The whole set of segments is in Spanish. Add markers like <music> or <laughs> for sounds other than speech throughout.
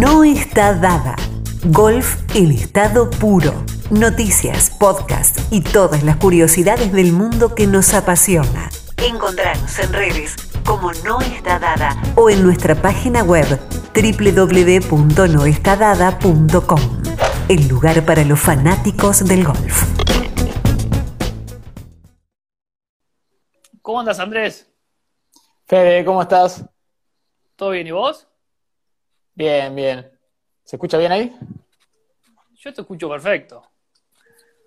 no está dada. Golf en estado puro. Noticias, podcast y todas las curiosidades del mundo que nos apasiona. Encontrarnos en redes como No Está Dada o en nuestra página web www.noestadada.com. El lugar para los fanáticos del golf. ¿Cómo andas, Andrés? Fede, ¿cómo estás? ¿Todo bien? ¿Y vos? Bien, bien. ¿Se escucha bien ahí? Yo te escucho perfecto.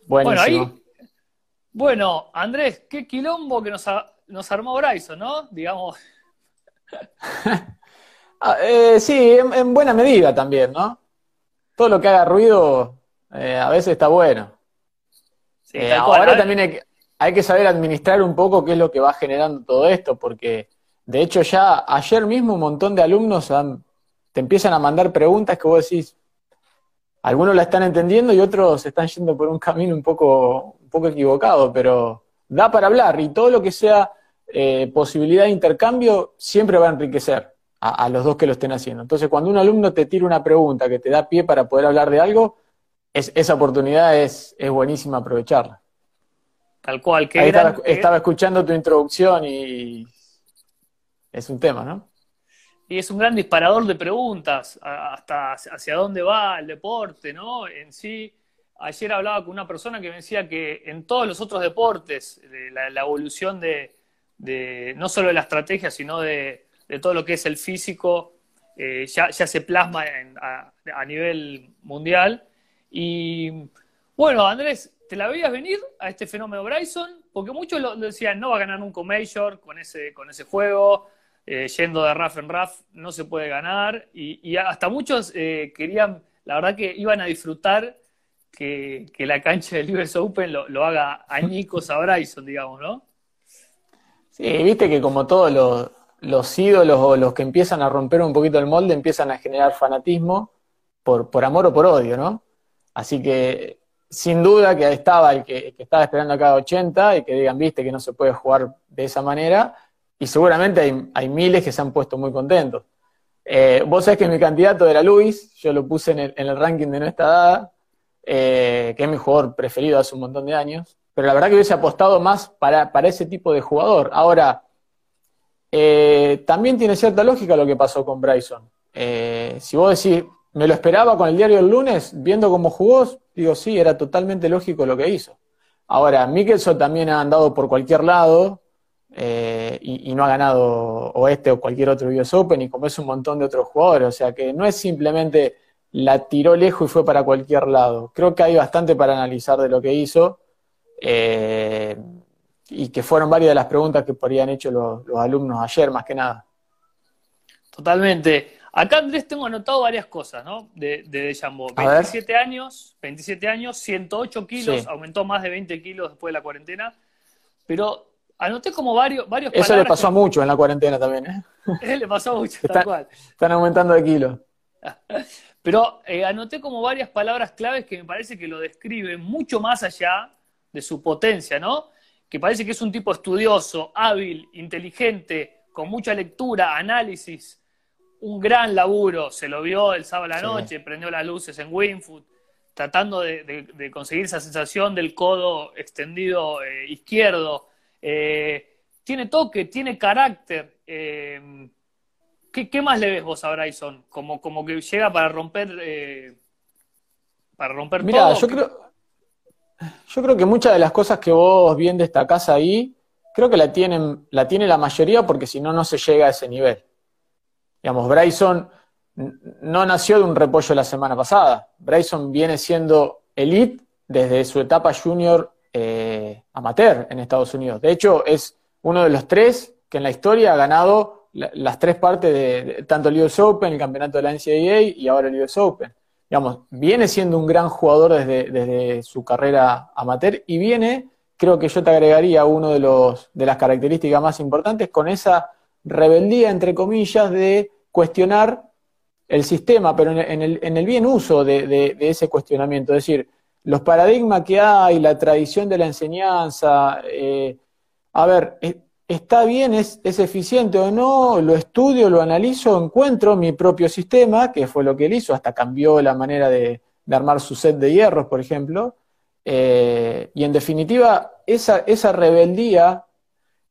Buenísimo. Bueno, ahí. Bueno, Andrés, qué quilombo que nos, armó Bryson, ¿no? Digamos. <laughs> Ah, eh, sí, en, en buena medida también, ¿no? Todo lo que haga ruido eh, a veces está bueno. sí, Eh, cual. ahora también hay que, hay que saber administrar un poco qué es lo que va generando todo esto, porque de hecho ya ayer mismo un montón de alumnos han- te empiezan a mandar preguntas que vos decís, algunos la están entendiendo y otros están yendo por un camino un poco, un poco equivocado, pero da para hablar y todo lo que sea eh, posibilidad de intercambio siempre va a enriquecer a, a los dos que lo estén haciendo. Entonces, cuando un alumno te tira una pregunta que te da pie para poder hablar de algo, es- esa oportunidad es, es buenísima aprovecharla. Tal cual, gran- estaba, estaba escuchando tu introducción y es un tema, ¿no? Y es un gran disparador de preguntas, hasta hacia dónde va el deporte, ¿no? En sí, ayer hablaba con una persona que me decía que en todos los otros deportes, de la, evolución de, no solo de la estrategia, sino de, todo lo que es el físico, eh, ya, se plasma a, nivel mundial. Y bueno, Andrés, ¿te la veías venir a este fenómeno Bryson? Porque muchos lo decían, no va a ganar nunca un Major con ese, con ese juego eh, yendo de rough en rough no se puede ganar y, hasta muchos eh, querían, la verdad que iban a disfrutar que, que la cancha del US Open lo, haga añicos a Bryson, digamos, ¿no? Sí, viste que como todos los, los ídolos o los que empiezan a romper un poquito el molde empiezan a generar fanatismo por, por amor o por odio, ¿no? Así que sin duda que estaba el que, que estaba esperando a cada 80 y que digan, viste, que no se puede jugar de esa manera. Y seguramente hay, hay miles que se han puesto muy contentos. Eh, vos sabés que mi candidato era Luis, yo lo puse en el, en el ranking de no está dada, eh, que es mi jugador preferido hace un montón de años, pero la verdad que hubiese apostado más para, para ese tipo de jugador. Ahora, eh, también tiene cierta lógica lo que pasó con Bryson. Si vos decís, me lo esperaba con el diario el lunes, viendo cómo jugó, digo, sí, era totalmente lógico lo que hizo. Ahora, Mickelson también ha andado por cualquier lado eh, y, y no ha ganado o este o cualquier otro US Open, y como es un montón de otros jugadores, o sea que no es simplemente la tiró lejos y fue para cualquier lado. Creo que hay bastante para analizar de lo que hizo. eh, y que fueron varias de las preguntas que podrían hecho los, los alumnos ayer, más que nada. Totalmente. Acá, Andrés, tengo anotado varias cosas, ¿no? De, de Deschambault. A ver. 27 años, 27 años, 108 kilos, Sí. aumentó más de 20 kilos después de la cuarentena, pero anoté como varios, varios Eso le pasó a muchos en la cuarentena también, ¿eh? que- <laughs> le pasó mucho, Está- tal cual. Están aumentando de kilos. <laughs> Pero eh, anoté como varias palabras claves que me parece que lo describen mucho más allá de su potencia, ¿no? Que parece que es un tipo estudioso, hábil, inteligente, con mucha lectura, análisis, un gran laburo. Se lo vio el sábado a la Sí. noche, prendió las luces en Winfoot, tratando de, de- de conseguir esa sensación del codo extendido eh, izquierdo. Eh, tiene toque, tiene carácter. eh, ¿Qué, qué más le ves vos a Bryson? Como, como que llega para romper eh, para romper todo. yo creo, yo creo que muchas de las cosas que vos bien destacás ahí, creo que la tienen, la tiene la mayoría porque si no, no se llega a ese nivel. Digamos, Bryson no nació de un repollo la semana pasada. Bryson viene siendo elite desde su etapa junior eh, amateur en Estados Unidos. De hecho, es uno de los tres que en la historia ha ganado la- las tres partes de, tanto el US Open, el campeonato de la NCAA y ahora el US Open. Digamos, viene siendo un gran jugador desde, desde su carrera amateur y viene, creo que yo te agregaría uno de los de las características más importantes con esa rebeldía, entre comillas, de cuestionar el sistema, pero en, el, en el bien uso de- de ese cuestionamiento. Es decir, los paradigmas que hay, la tradición de la enseñanza. eh, a ver, está bien, es, eficiente o no, lo estudio, lo analizo, encuentro mi propio sistema, que fue lo que él hizo, hasta cambió la manera de, armar su set de hierros, por ejemplo. Eh, y en definitiva, esa, esa rebeldía,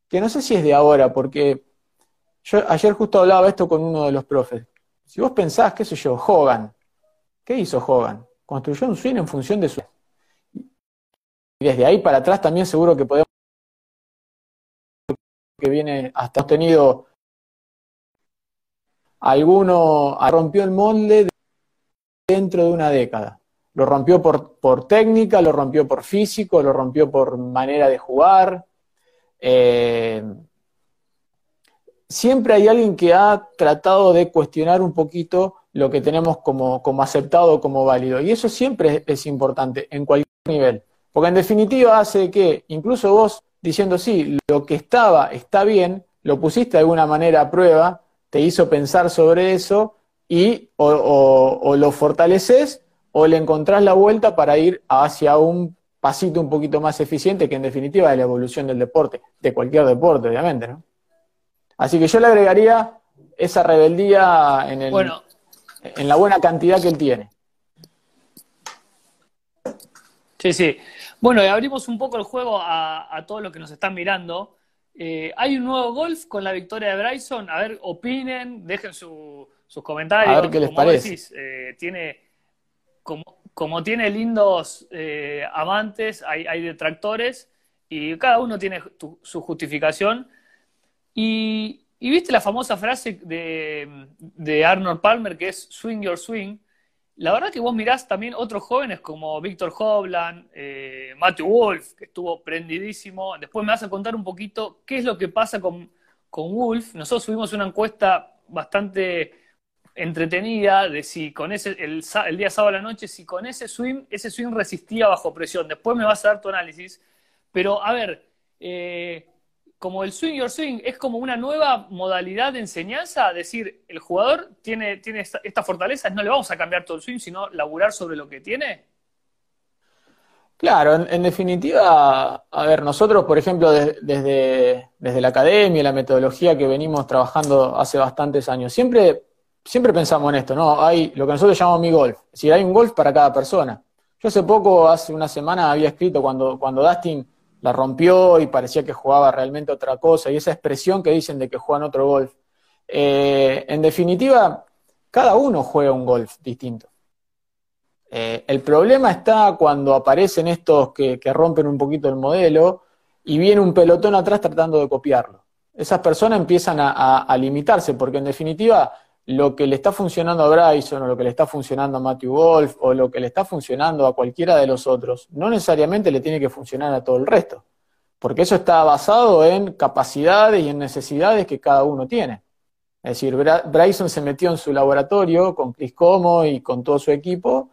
que no sé si es de ahora, porque yo ayer justo hablaba esto con uno de los profes. Si vos pensás, qué sé yo, Hogan, ¿qué hizo Hogan? Construyó un swing en función de su... Y desde ahí para atrás también seguro que podemos que viene hasta hemos tenido alguno rompió el molde dentro de una década. Lo rompió por, por técnica, lo rompió por físico, lo rompió por manera de jugar. Eh, siempre hay alguien que ha tratado de cuestionar un poquito lo que tenemos como, como aceptado, como válido. Y eso siempre es, importante en cualquier nivel. Porque en definitiva hace que incluso vos diciendo, sí, lo que estaba está bien, lo pusiste de alguna manera a prueba, te hizo pensar sobre eso y o, lo fortaleces o le encontrás la vuelta para ir hacia un pasito un poquito más eficiente, que en definitiva es la evolución del deporte, de cualquier deporte, obviamente, ¿no? Así que yo le agregaría esa rebeldía en, el, en la buena cantidad que él tiene. Sí, sí. Bueno, y abrimos un poco el juego a, todos los que nos están mirando. Eh, hay un nuevo golf con la victoria de Bryson. A ver, opinen, dejen sus comentarios. A ver qué les parece. Eh, tiene, como, tiene lindos eh, amantes, hay, detractores y cada uno tiene su justificación. Y, viste la famosa frase de, de Arnold Palmer que es swing your swing. La verdad que vos mirás también otros jóvenes como Víctor Hovland, eh, Matthew Wolf, que estuvo prendidísimo. Después me vas a contar un poquito qué es lo que pasa con, con Wolf. Nosotros subimos una encuesta bastante entretenida de si con ese, el, día sábado a la noche, si con ese swing, ese swing resistía bajo presión. Después me vas a dar tu análisis. Pero, a ver, eh, como el swing your swing es como una nueva modalidad de enseñanza, decir, el jugador tiene, tiene esta, fortaleza, no le vamos a cambiar todo el swing, sino laburar sobre lo que tiene. Claro, en, definitiva, a ver, nosotros, por ejemplo, desde, desde la academia, la metodología que venimos trabajando hace bastantes años, siempre, siempre pensamos en esto, ¿no? Hay lo que nosotros llamamos mi golf, es decir, hay un golf para cada persona. Yo hace poco, hace una semana, había escrito cuando, cuando Dustin la rompió y parecía que jugaba realmente otra cosa, y esa expresión que dicen de que juegan otro golf. Eh, en definitiva, cada uno juega un golf distinto. Eh, el problema está cuando aparecen estos que, rompen un poquito el modelo y viene un pelotón atrás tratando de copiarlo. Esas personas empiezan a limitarse, porque en definitiva lo que le está funcionando a Bryson o lo que le está funcionando a Matthew Wolf o lo que le está funcionando a cualquiera de los otros, no necesariamente le tiene que funcionar a todo el resto, porque eso está basado en capacidades y en necesidades que cada uno tiene. Es decir, Bryson se metió en su laboratorio con Chris Como y con todo su equipo,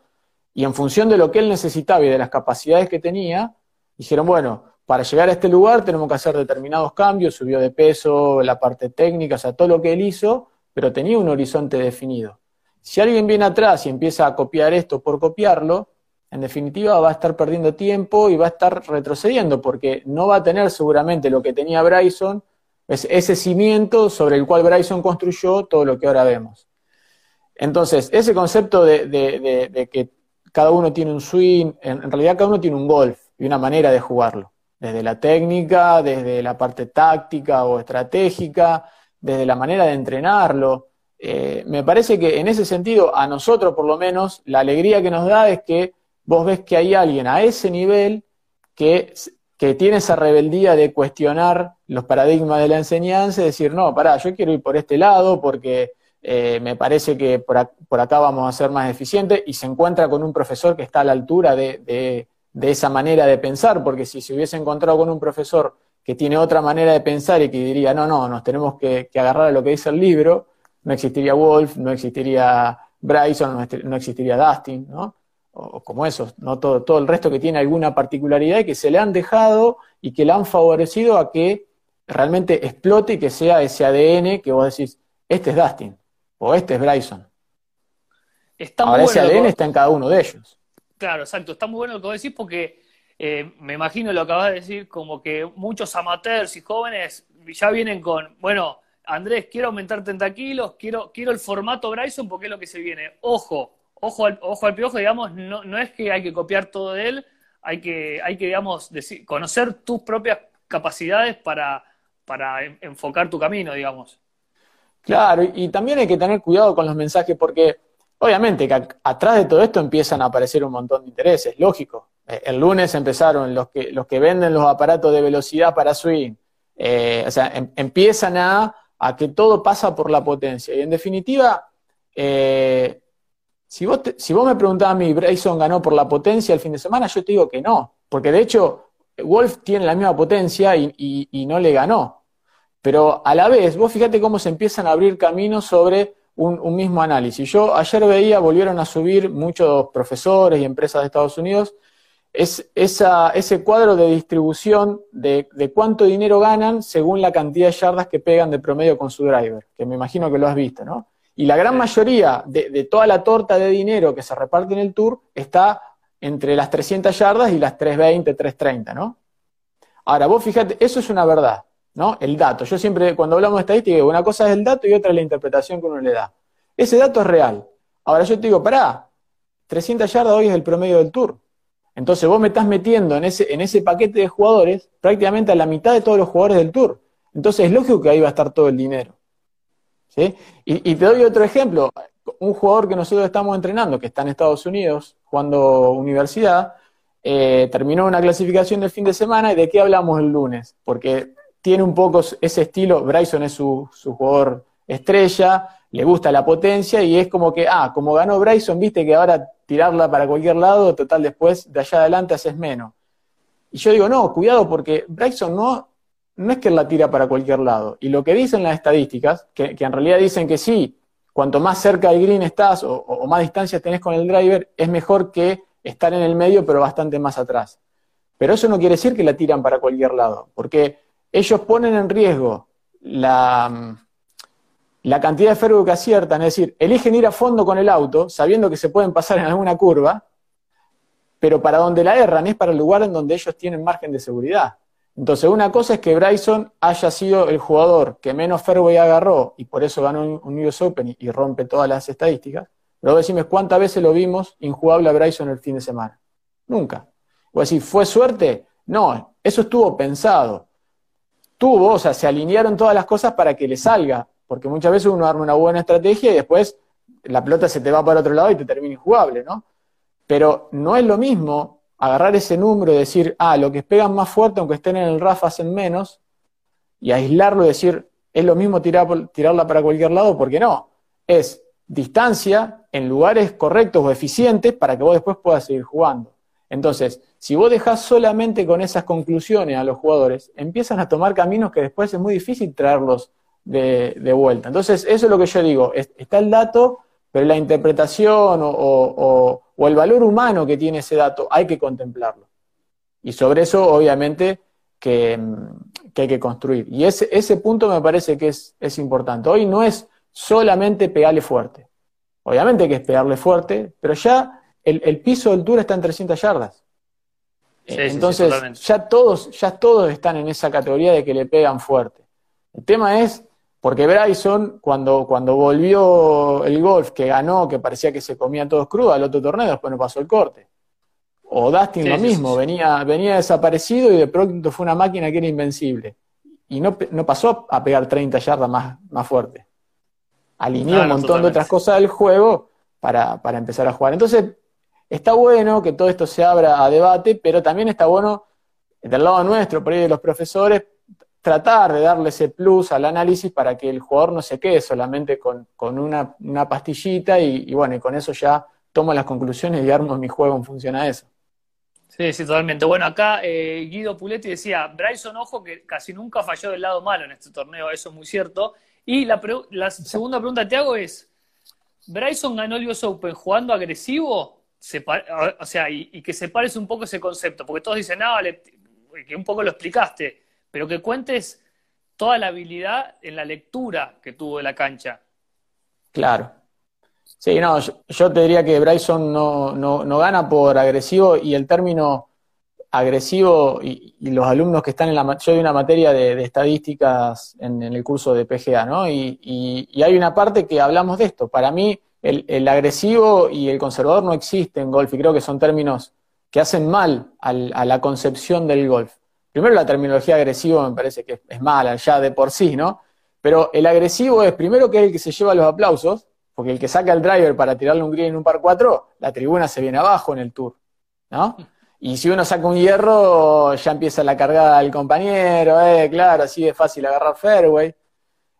y en función de lo que él necesitaba y de las capacidades que tenía, dijeron, bueno, para llegar a este lugar tenemos que hacer determinados cambios, subió de peso, la parte técnica, o sea, todo lo que él hizo, pero tenía un horizonte definido. Si alguien viene atrás y empieza a copiar esto por copiarlo, en definitiva va a estar perdiendo tiempo y va a estar retrocediendo, porque no va a tener seguramente lo que tenía Bryson, ese cimiento sobre el cual Bryson construyó todo lo que ahora vemos. Entonces, ese concepto de, que cada uno tiene un swing, en, en realidad cada uno tiene un golf y una manera de jugarlo, desde la técnica, desde la parte táctica o estratégica, desde la manera de entrenarlo. Eh, me parece que en ese sentido, a nosotros por lo menos, la alegría que nos da es que vos ves que hay alguien a ese nivel que, que tiene esa rebeldía de cuestionar los paradigmas de la enseñanza y decir, no, pará, yo quiero ir por este lado porque eh, me parece que por, acá vamos a ser más eficientes y se encuentra con un profesor que está a la altura de, de esa manera de pensar, porque si se hubiese encontrado con un profesor que tiene otra manera de pensar y que diría, no, no, nos tenemos que, agarrar a lo que dice el libro, no existiría Wolf, no existiría Bryson, no existiría Dustin, ¿no? O, como esos, ¿no? Todo, todo el resto que tiene alguna particularidad y que se le han dejado y que le han favorecido a que realmente explote y que sea ese ADN que vos decís, este es Dustin, o este es Bryson. Está Ahora ese ADN está en cada uno de ellos. Claro, exacto, está muy bueno lo que vos decís porque eh, me imagino lo que acabas de decir, como que muchos amateurs y jóvenes ya vienen con, bueno, Andrés, quiero aumentar 30 kilos, quiero, quiero el formato Bryson porque es lo que se viene. Ojo, ojo al, ojo al piojo, digamos, no, no es que hay que copiar todo de él, hay que, hay que digamos, conocer tus propias capacidades para, para enfocar tu camino, digamos. Claro, y, también hay que tener cuidado con los mensajes porque obviamente que atrás de todo esto empiezan a aparecer un montón de intereses, lógico. Eh, el lunes empezaron los que, los que venden los aparatos de velocidad para swing, eh, o sea, em, empiezan a, a, que todo pasa por la potencia. Y en definitiva, eh, si, vos si vos me preguntás a mí, Bryson ganó por la potencia el fin de semana, yo te digo que no, porque de hecho Wolf tiene la misma potencia y no le ganó. Pero a la vez, vos fíjate cómo se empiezan a abrir caminos sobre un, mismo análisis. Yo ayer veía, volvieron a subir muchos profesores y empresas de Estados Unidos, es ese cuadro de distribución de, cuánto dinero ganan según la cantidad de yardas que pegan de promedio con su driver, que me imagino que lo has visto, ¿no? Y la gran mayoría de, de toda la torta de dinero que se reparte en el tour está entre las 300 yardas y las 320, 330, ¿no? Ahora, vos fíjate, eso es una verdad. ¿no? El dato. Yo siempre, cuando hablamos de estadística, una cosa es el dato y otra es la interpretación que uno le da. Ese dato es real. Ahora yo te digo, pará, 300 yardas hoy es el promedio del tour. Entonces vos me estás metiendo en ese, en ese paquete de jugadores prácticamente a la mitad de todos los jugadores del tour. Entonces es lógico que ahí va a estar todo el dinero. ¿sí? Y, te doy otro ejemplo. Un jugador que nosotros estamos entrenando, que está en Estados Unidos, jugando universidad, eh, terminó una clasificación del fin de semana y de qué hablamos el lunes. Porque tiene un poco ese estilo, Bryson es su, jugador estrella, le gusta la potencia y es como que, ah, como ganó Bryson, viste que ahora tirarla para cualquier lado, total después de allá adelante haces menos. Y yo digo, no, cuidado porque Bryson no, no es que la tira para cualquier lado. Y lo que dicen las estadísticas, que, en realidad dicen que sí, cuanto más cerca del green estás o, o, más distancia tenés con el driver, es mejor que estar en el medio pero bastante más atrás. Pero eso no quiere decir que la tiran para cualquier lado, porque ellos ponen en riesgo la, la cantidad de ferro que aciertan, es decir, eligen ir a fondo con el auto, sabiendo que se pueden pasar en alguna curva, pero para donde la erran es para el lugar en donde ellos tienen margen de seguridad. Entonces, una cosa es que Bryson haya sido el jugador que menos fairway agarró y por eso ganó un US Open y, rompe todas las estadísticas. Pero decime, ¿cuántas veces lo vimos injugable a Bryson el fin de semana? Nunca. Vos decís, ¿fue suerte? No, eso estuvo pensado tuvo, o sea, se alinearon todas las cosas para que le salga, porque muchas veces uno arma una buena estrategia y después la pelota se te va para otro lado y te termina injugable, ¿no? Pero no es lo mismo agarrar ese número y decir, ah, lo que pegan más fuerte, aunque estén en el RAF, hacen menos, y aislarlo y decir, es lo mismo tirar, tirarla para cualquier lado, porque no. Es distancia en lugares correctos o eficientes para que vos después puedas seguir jugando. Entonces, si vos dejás solamente con esas conclusiones a los jugadores, empiezan a tomar caminos que después es muy difícil traerlos de, vuelta. Entonces, eso es lo que yo digo. está el dato, pero la interpretación o, el valor humano que tiene ese dato hay que contemplarlo. Y sobre eso, obviamente, que, hay que construir. Y ese, ese punto me parece que es, es importante. Hoy no es solamente pegarle fuerte. Obviamente que es pegarle fuerte, pero ya el, piso del tour está en 300 yardas. Entonces, ya, todos, ya todos están en esa categoría de que le pegan fuerte. El tema es, porque Bryson, cuando, cuando volvió el golf, que ganó, que parecía que se comía todos crudos al otro torneo, después no pasó el corte. O Dustin lo mismo, Venía, venía desaparecido y de pronto fue una máquina que era invencible. Y no, no pasó a pegar 30 yardas más, más fuerte. Alineó un montón de otras cosas del juego para, para empezar a jugar. Entonces, Está bueno que todo esto se abra a debate, pero también está bueno, del lado nuestro, por ahí de los profesores, tratar de darle ese plus al análisis para que el jugador no se quede solamente con, una, pastillita y, bueno, y con eso ya tomo las conclusiones y armo mi juego en función a eso. Sí, sí, totalmente. Bueno, acá eh, Guido Puletti decía, Bryson, ojo, que casi nunca falló del lado malo en este torneo, eso es muy cierto. Y la, segunda pregunta que te hago es, ¿Bryson ganó el US Open jugando agresivo o sea, y, que separes un poco ese concepto, porque todos dicen, ah, que un poco lo explicaste, pero que cuentes toda la habilidad en la lectura que tuvo de la cancha. Claro. Sí, no, yo, te diría que Bryson no, no, gana por agresivo y el término agresivo y, los alumnos que están en la... Yo doy una materia de, estadísticas en, el curso de PGA, ¿no? Y, hay una parte que hablamos de esto. Para mí, el, agresivo y el conservador no existen en golf y creo que son términos que hacen mal a la concepción del golf. Primero, la terminología agresivo me parece que es mala ya de por sí, ¿no? Pero el agresivo es primero que es el que se lleva los aplausos, porque el que saca el driver para tirarle un green en un par 4, la tribuna se viene abajo en el tour, ¿no? Y si uno saca un hierro, ya empieza la cargada del compañero, eh, claro, así es fácil agarrar fairway.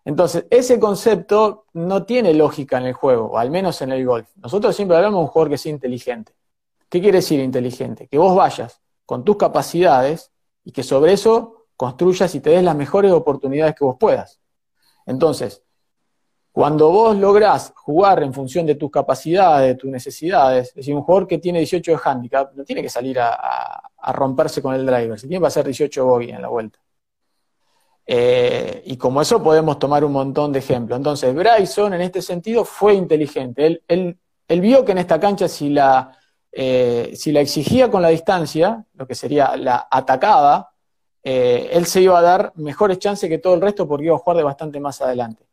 Entonces, ese concepto no tiene lógica en el juego, o al menos en el golf. Nosotros siempre hablamos de un jugador que sea inteligente. ¿Qué quiere decir inteligente? Que vos vayas con tus capacidades y que sobre eso construyas y te des las mejores oportunidades que vos puedas. Entonces, cuando vos lográs jugar en función de tus capacidades, de tus necesidades, es decir, un jugador que tiene 18 de handicap no tiene que salir a, romperse con el driver, se tiene que hacer 18 bogey en la vuelta. Eh, y como eso podemos tomar un montón de ejemplos. Entonces, Bryson en este sentido fue inteligente. Él, vio que en esta cancha si la, eh, si la exigía con la distancia, lo que sería la atacaba, eh, él se iba a dar mejores chances que todo el resto porque iba a jugar de bastante más adelante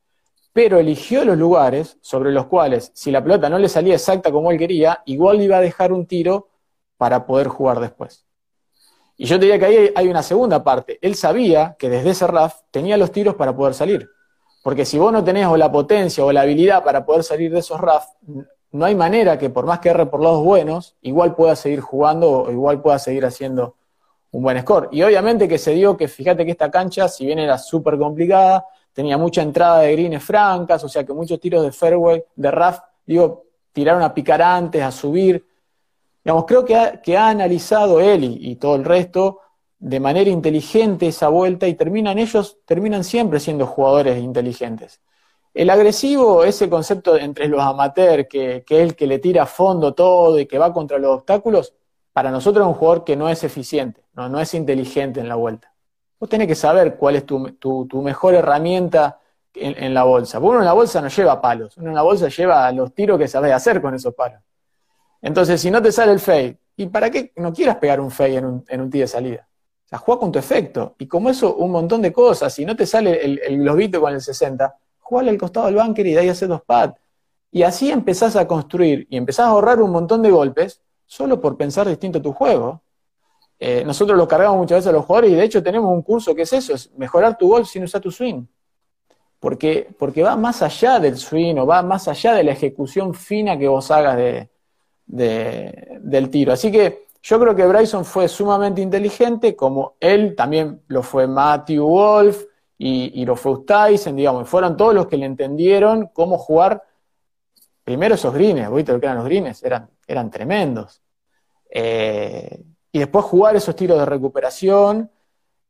pero eligió los lugares sobre los cuales, si la pelota no le salía exacta como él quería, igual iba a dejar un tiro para poder jugar después. Y yo te diría que ahí hay una segunda parte. Él sabía que desde ese RAF tenía los tiros para poder salir. Porque si vos no tenés o la potencia o la habilidad para poder salir de esos RAF, no hay manera que por más que erre por lados buenos, igual pueda seguir jugando o igual pueda seguir haciendo un buen score. Y obviamente que se dio que fíjate que esta cancha, si bien era súper complicada, tenía mucha entrada de greens francas, o sea que muchos tiros de fairway, de RAF, digo, tiraron a picar antes, a subir. Digamos, creo que ha, que ha analizado él y, todo el resto de manera inteligente esa vuelta y terminan ellos, terminan siempre siendo jugadores inteligentes. El agresivo, ese concepto entre los amateurs, que, es el que le tira a fondo todo y que va contra los obstáculos, para nosotros es un jugador que no es eficiente, no, no es inteligente en la vuelta. Vos tenés que saber cuál es tu, mejor herramienta en, la bolsa. uno en la bolsa no lleva palos, uno en la bolsa lleva los tiros que sabés hacer con esos palos. Entonces, si no te sale el fade, ¿y para qué no quieras pegar un fade en un, en de salida? O sea, juega con tu efecto. Y como eso, un montón de cosas. Si no te sale el, el globito con el 60, jugale al costado del bunker y de ahí hacer dos pads. Y así empezás a construir y empezás a ahorrar un montón de golpes solo por pensar distinto tu juego. Eh, nosotros lo cargamos muchas veces a los jugadores y de hecho tenemos un curso que es eso, es mejorar tu golf sin usar tu swing. Porque, porque va más allá del swing o va más allá de la ejecución fina que vos hagas de, del tiro. Así que yo creo que Bryson fue sumamente inteligente, como él también lo fue Matthew Wolf y, lo fue Tyson, digamos, fueron todos los que le entendieron cómo jugar primero esos greens, ¿viste lo que eran los greens? Eran, eran tremendos. Eh, y después jugar esos tiros de recuperación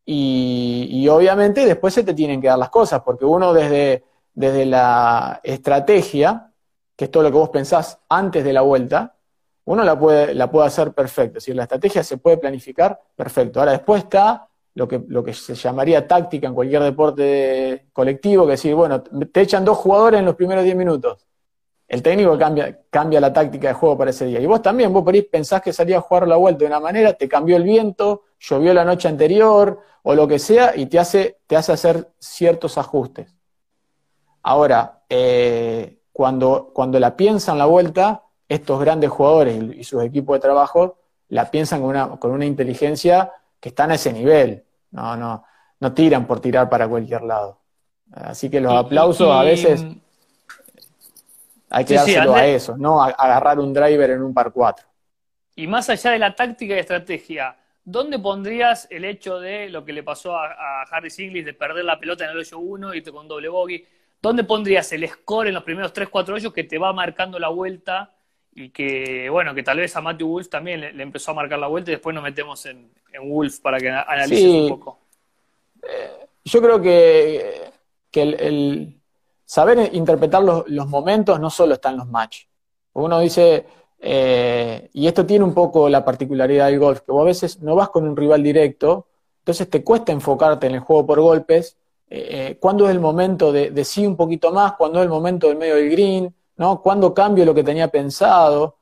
y, obviamente después se te tienen que dar las cosas, porque uno desde, desde la estrategia, que es todo lo que vos pensás antes de la vuelta, uno la puede, la puede hacer perfecto, es decir, la estrategia se puede planificar perfecto. Ahora después está lo que, lo que se llamaría táctica en cualquier deporte colectivo, que decir, bueno, te echan dos jugadores en los primeros 10 minutos el técnico cambia, cambia la táctica de juego para ese día. Y vos también, vos por ahí pensás que salía a jugar la vuelta de una manera, te cambió el viento, llovió la noche anterior o lo que sea y te hace, te hace hacer ciertos ajustes. Ahora, eh, cuando, cuando la piensan la vuelta, estos grandes jugadores y, sus equipos de trabajo la piensan con una, con una inteligencia que están a ese nivel. No, no, no tiran por tirar para cualquier lado. Así que los aplausos a veces hay que dárselo a eso, no a, agarrar un driver en un par 4. Y más allá de la táctica y estrategia, ¿dónde pondrías el hecho de lo que le pasó a, Harry Singlis de perder la pelota en el hoyo 1 y te con doble bogey? ¿Dónde pondrías el score en los primeros 3-4 hoyos que te va marcando la vuelta y que, bueno, que tal vez a Matthew Wolf también le, empezó a marcar la vuelta y después nos metemos en, Wolf para que analices un poco? Eh, yo creo que, que el saber interpretar los, momentos no solo está en los matches. Uno dice, eh, y esto tiene un poco la particularidad del golf, que vos a veces no vas con un rival directo, entonces te cuesta enfocarte en el juego por golpes, eh, cuándo es el momento de, sí un poquito más, cuándo es el momento del medio del green, ¿no? Cuándo cambio lo que tenía pensado.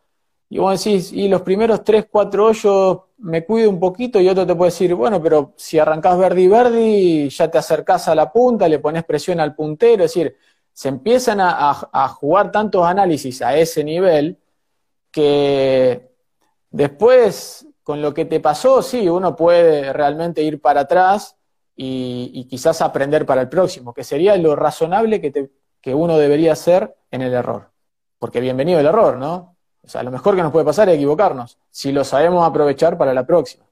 Y vos decís, y los primeros 3, 4 hoyos me cuido un poquito y otro te puede decir, bueno, pero si arrancás verdi verdi, ya te acercás a la punta, le pones presión al puntero, es decir, se empiezan a, jugar tantos análisis a ese nivel que después, con lo que te pasó, sí, uno puede realmente ir para atrás y, quizás aprender para el próximo, que sería lo razonable que, que uno debería hacer en el error. Porque bienvenido el error, ¿no? O sea, lo mejor que nos puede pasar es equivocarnos, si lo sabemos aprovechar para la próxima.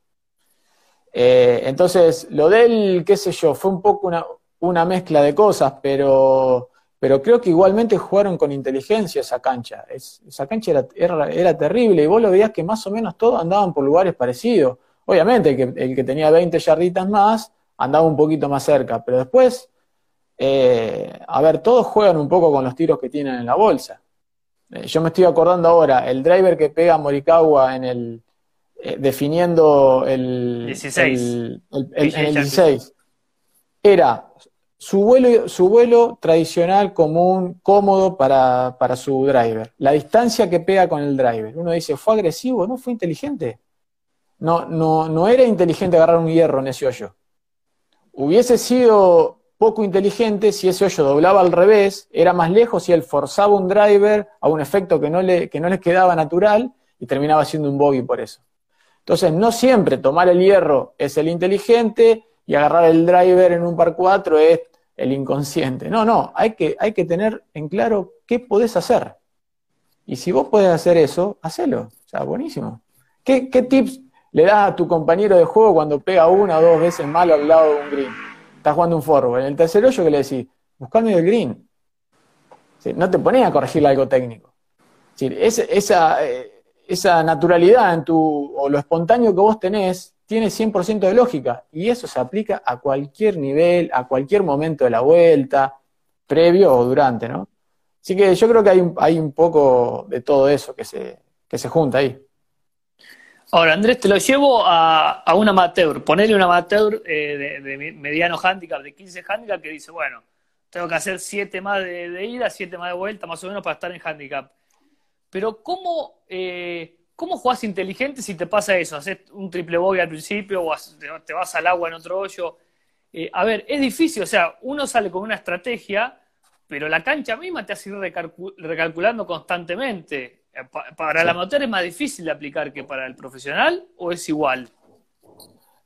Eh, entonces, lo del, qué sé yo, fue un poco una, mezcla de cosas, pero, pero, creo que igualmente jugaron con inteligencia esa cancha. esa cancha era, terrible y vos lo veías que más o menos todos andaban por lugares parecidos. Obviamente, el que, el que tenía 20 yarditas más andaba un poquito más cerca, pero después, eh, a ver, todos juegan un poco con los tiros que tienen en la bolsa. Eh, yo me estoy acordando ahora, el driver que pega Morikawa en el, eh, definiendo el 16, el, 16 era su vuelo, su vuelo tradicional, común, cómodo para, para, su driver. La distancia que pega con el driver. Uno dice, ¿fue agresivo? No, fue inteligente. No, no, no era inteligente agarrar un hierro en ese hoyo. Hubiese sido poco inteligente si ese hoyo doblaba al revés, era más lejos y él forzaba un driver a un efecto que no le, que no les quedaba natural y terminaba siendo un bogey por eso. Entonces, no siempre tomar el hierro es el inteligente y agarrar el driver en un par 4 es el inconsciente. No, no, hay que, hay que tener en claro qué podés hacer. Y si vos podés hacer eso, hacelo. O sea, buenísimo. ¿Qué, qué tips le das a tu compañero de juego cuando pega una o dos veces mal al lado de un green? Estás jugando un forward. En el tercer hoyo, que le decís? Buscando el green. No te pones a corregirle algo técnico. esa, eh, esa naturalidad en tu, o lo espontáneo que vos tenés tiene 100% de lógica. Y eso se aplica a cualquier nivel, a cualquier momento de la vuelta, previo o durante, ¿no? Así que yo creo que hay un, hay un poco de todo eso que se, que se junta ahí. Ahora, Andrés, te lo llevo a, un amateur. Ponele un amateur eh, de, mediano handicap, de 15 handicap, que dice, bueno, tengo que hacer 7 más de, ida, 7 más de vuelta, más o menos, para estar en handicap. Pero, ¿cómo, eh, ¿cómo jugás inteligente si te pasa eso? Haces un triple bogey al principio o te vas al agua en otro hoyo. Eh, a ver, es difícil, o sea, uno sale con una estrategia, pero la cancha misma te hace ir recalculando constantemente. Eh, ¿Para el amateur es más difícil de aplicar que para el profesional o es igual?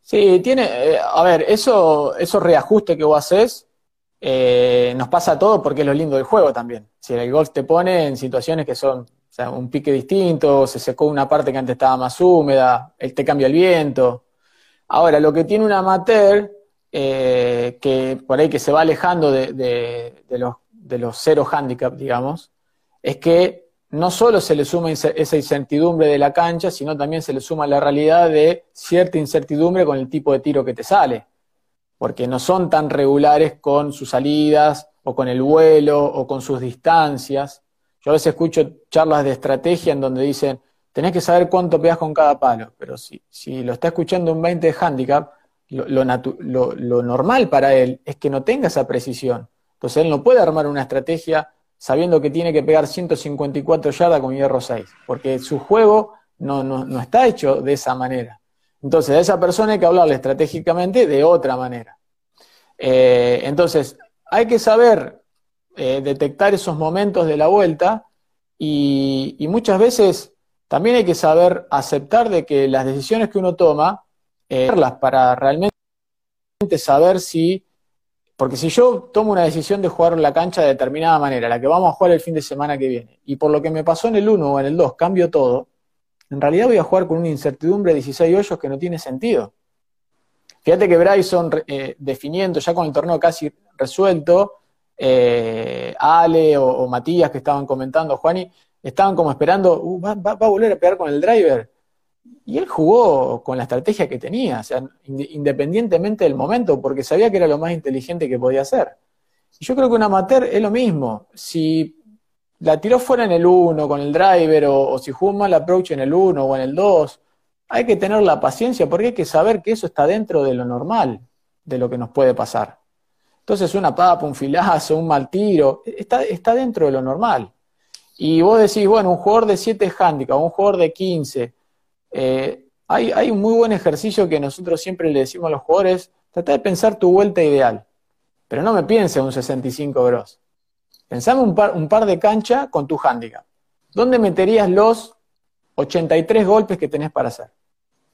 Sí, tiene, eh, a ver, eso, esos reajustes que vos haces eh, nos pasa a todos porque es lo lindo del juego también. Si el golf te pone en situaciones que son un pique distinto, se secó una parte que antes estaba más húmeda, él te cambia el viento. Ahora, lo que tiene un amateur, que por ahí que se va alejando de, los, de los cero handicap, digamos, es que no solo se le suma esa incertidumbre de la cancha, sino también se le suma la realidad de cierta incertidumbre con el tipo de tiro que te sale, porque no son tan regulares con sus salidas o con el vuelo o con sus distancias. Yo a veces escucho charlas de estrategia en donde dicen, tenés que saber cuánto pegas con cada palo, pero si, si lo está escuchando un 20 de handicap, lo, lo normal para él es que no tenga esa precisión. Entonces él no puede armar una estrategia sabiendo que tiene que pegar 154 yardas con hierro 6, porque su juego no, no, está hecho de esa manera. Entonces, a esa persona hay que hablarle estratégicamente de otra manera. Eh, entonces, hay que saber eh, detectar esos momentos de la vuelta y, y, muchas veces también hay que saber aceptar de que las decisiones que uno toma, eh, para realmente saber si porque si yo tomo una decisión de jugar la cancha de determinada manera, la que vamos a jugar el fin de semana que viene, y por lo que me pasó en el 1 o en el 2 cambio todo, en realidad voy a jugar con una incertidumbre de 16 hoyos que no tiene sentido. Fíjate que Bryson, eh, definiendo ya con el torneo casi resuelto, eh, Ale o, Matías que estaban comentando, Juani, estaban como esperando, uh, va, va, a volver a pegar con el driver. Y él jugó con la estrategia que tenía, o sea, independientemente del momento, porque sabía que era lo más inteligente que podía hacer. Y yo creo que un amateur es lo mismo. Si la tiró fuera en el 1 con el driver, o, si jugó mal approach en el 1 o en el 2, hay que tener la paciencia porque hay que saber que eso está dentro de lo normal, de lo que nos puede pasar. Entonces, una papa, un filazo, un mal tiro, está, está dentro de lo normal. Y vos decís, bueno, un jugador de 7 handicap, un jugador de 15, eh, hay, un muy buen ejercicio que nosotros siempre le decimos a los jugadores, trata de pensar tu vuelta ideal, pero no me piense un 65 gross. Pensame un par, un par de cancha con tu handicap. ¿Dónde meterías los 83 golpes que tenés para hacer?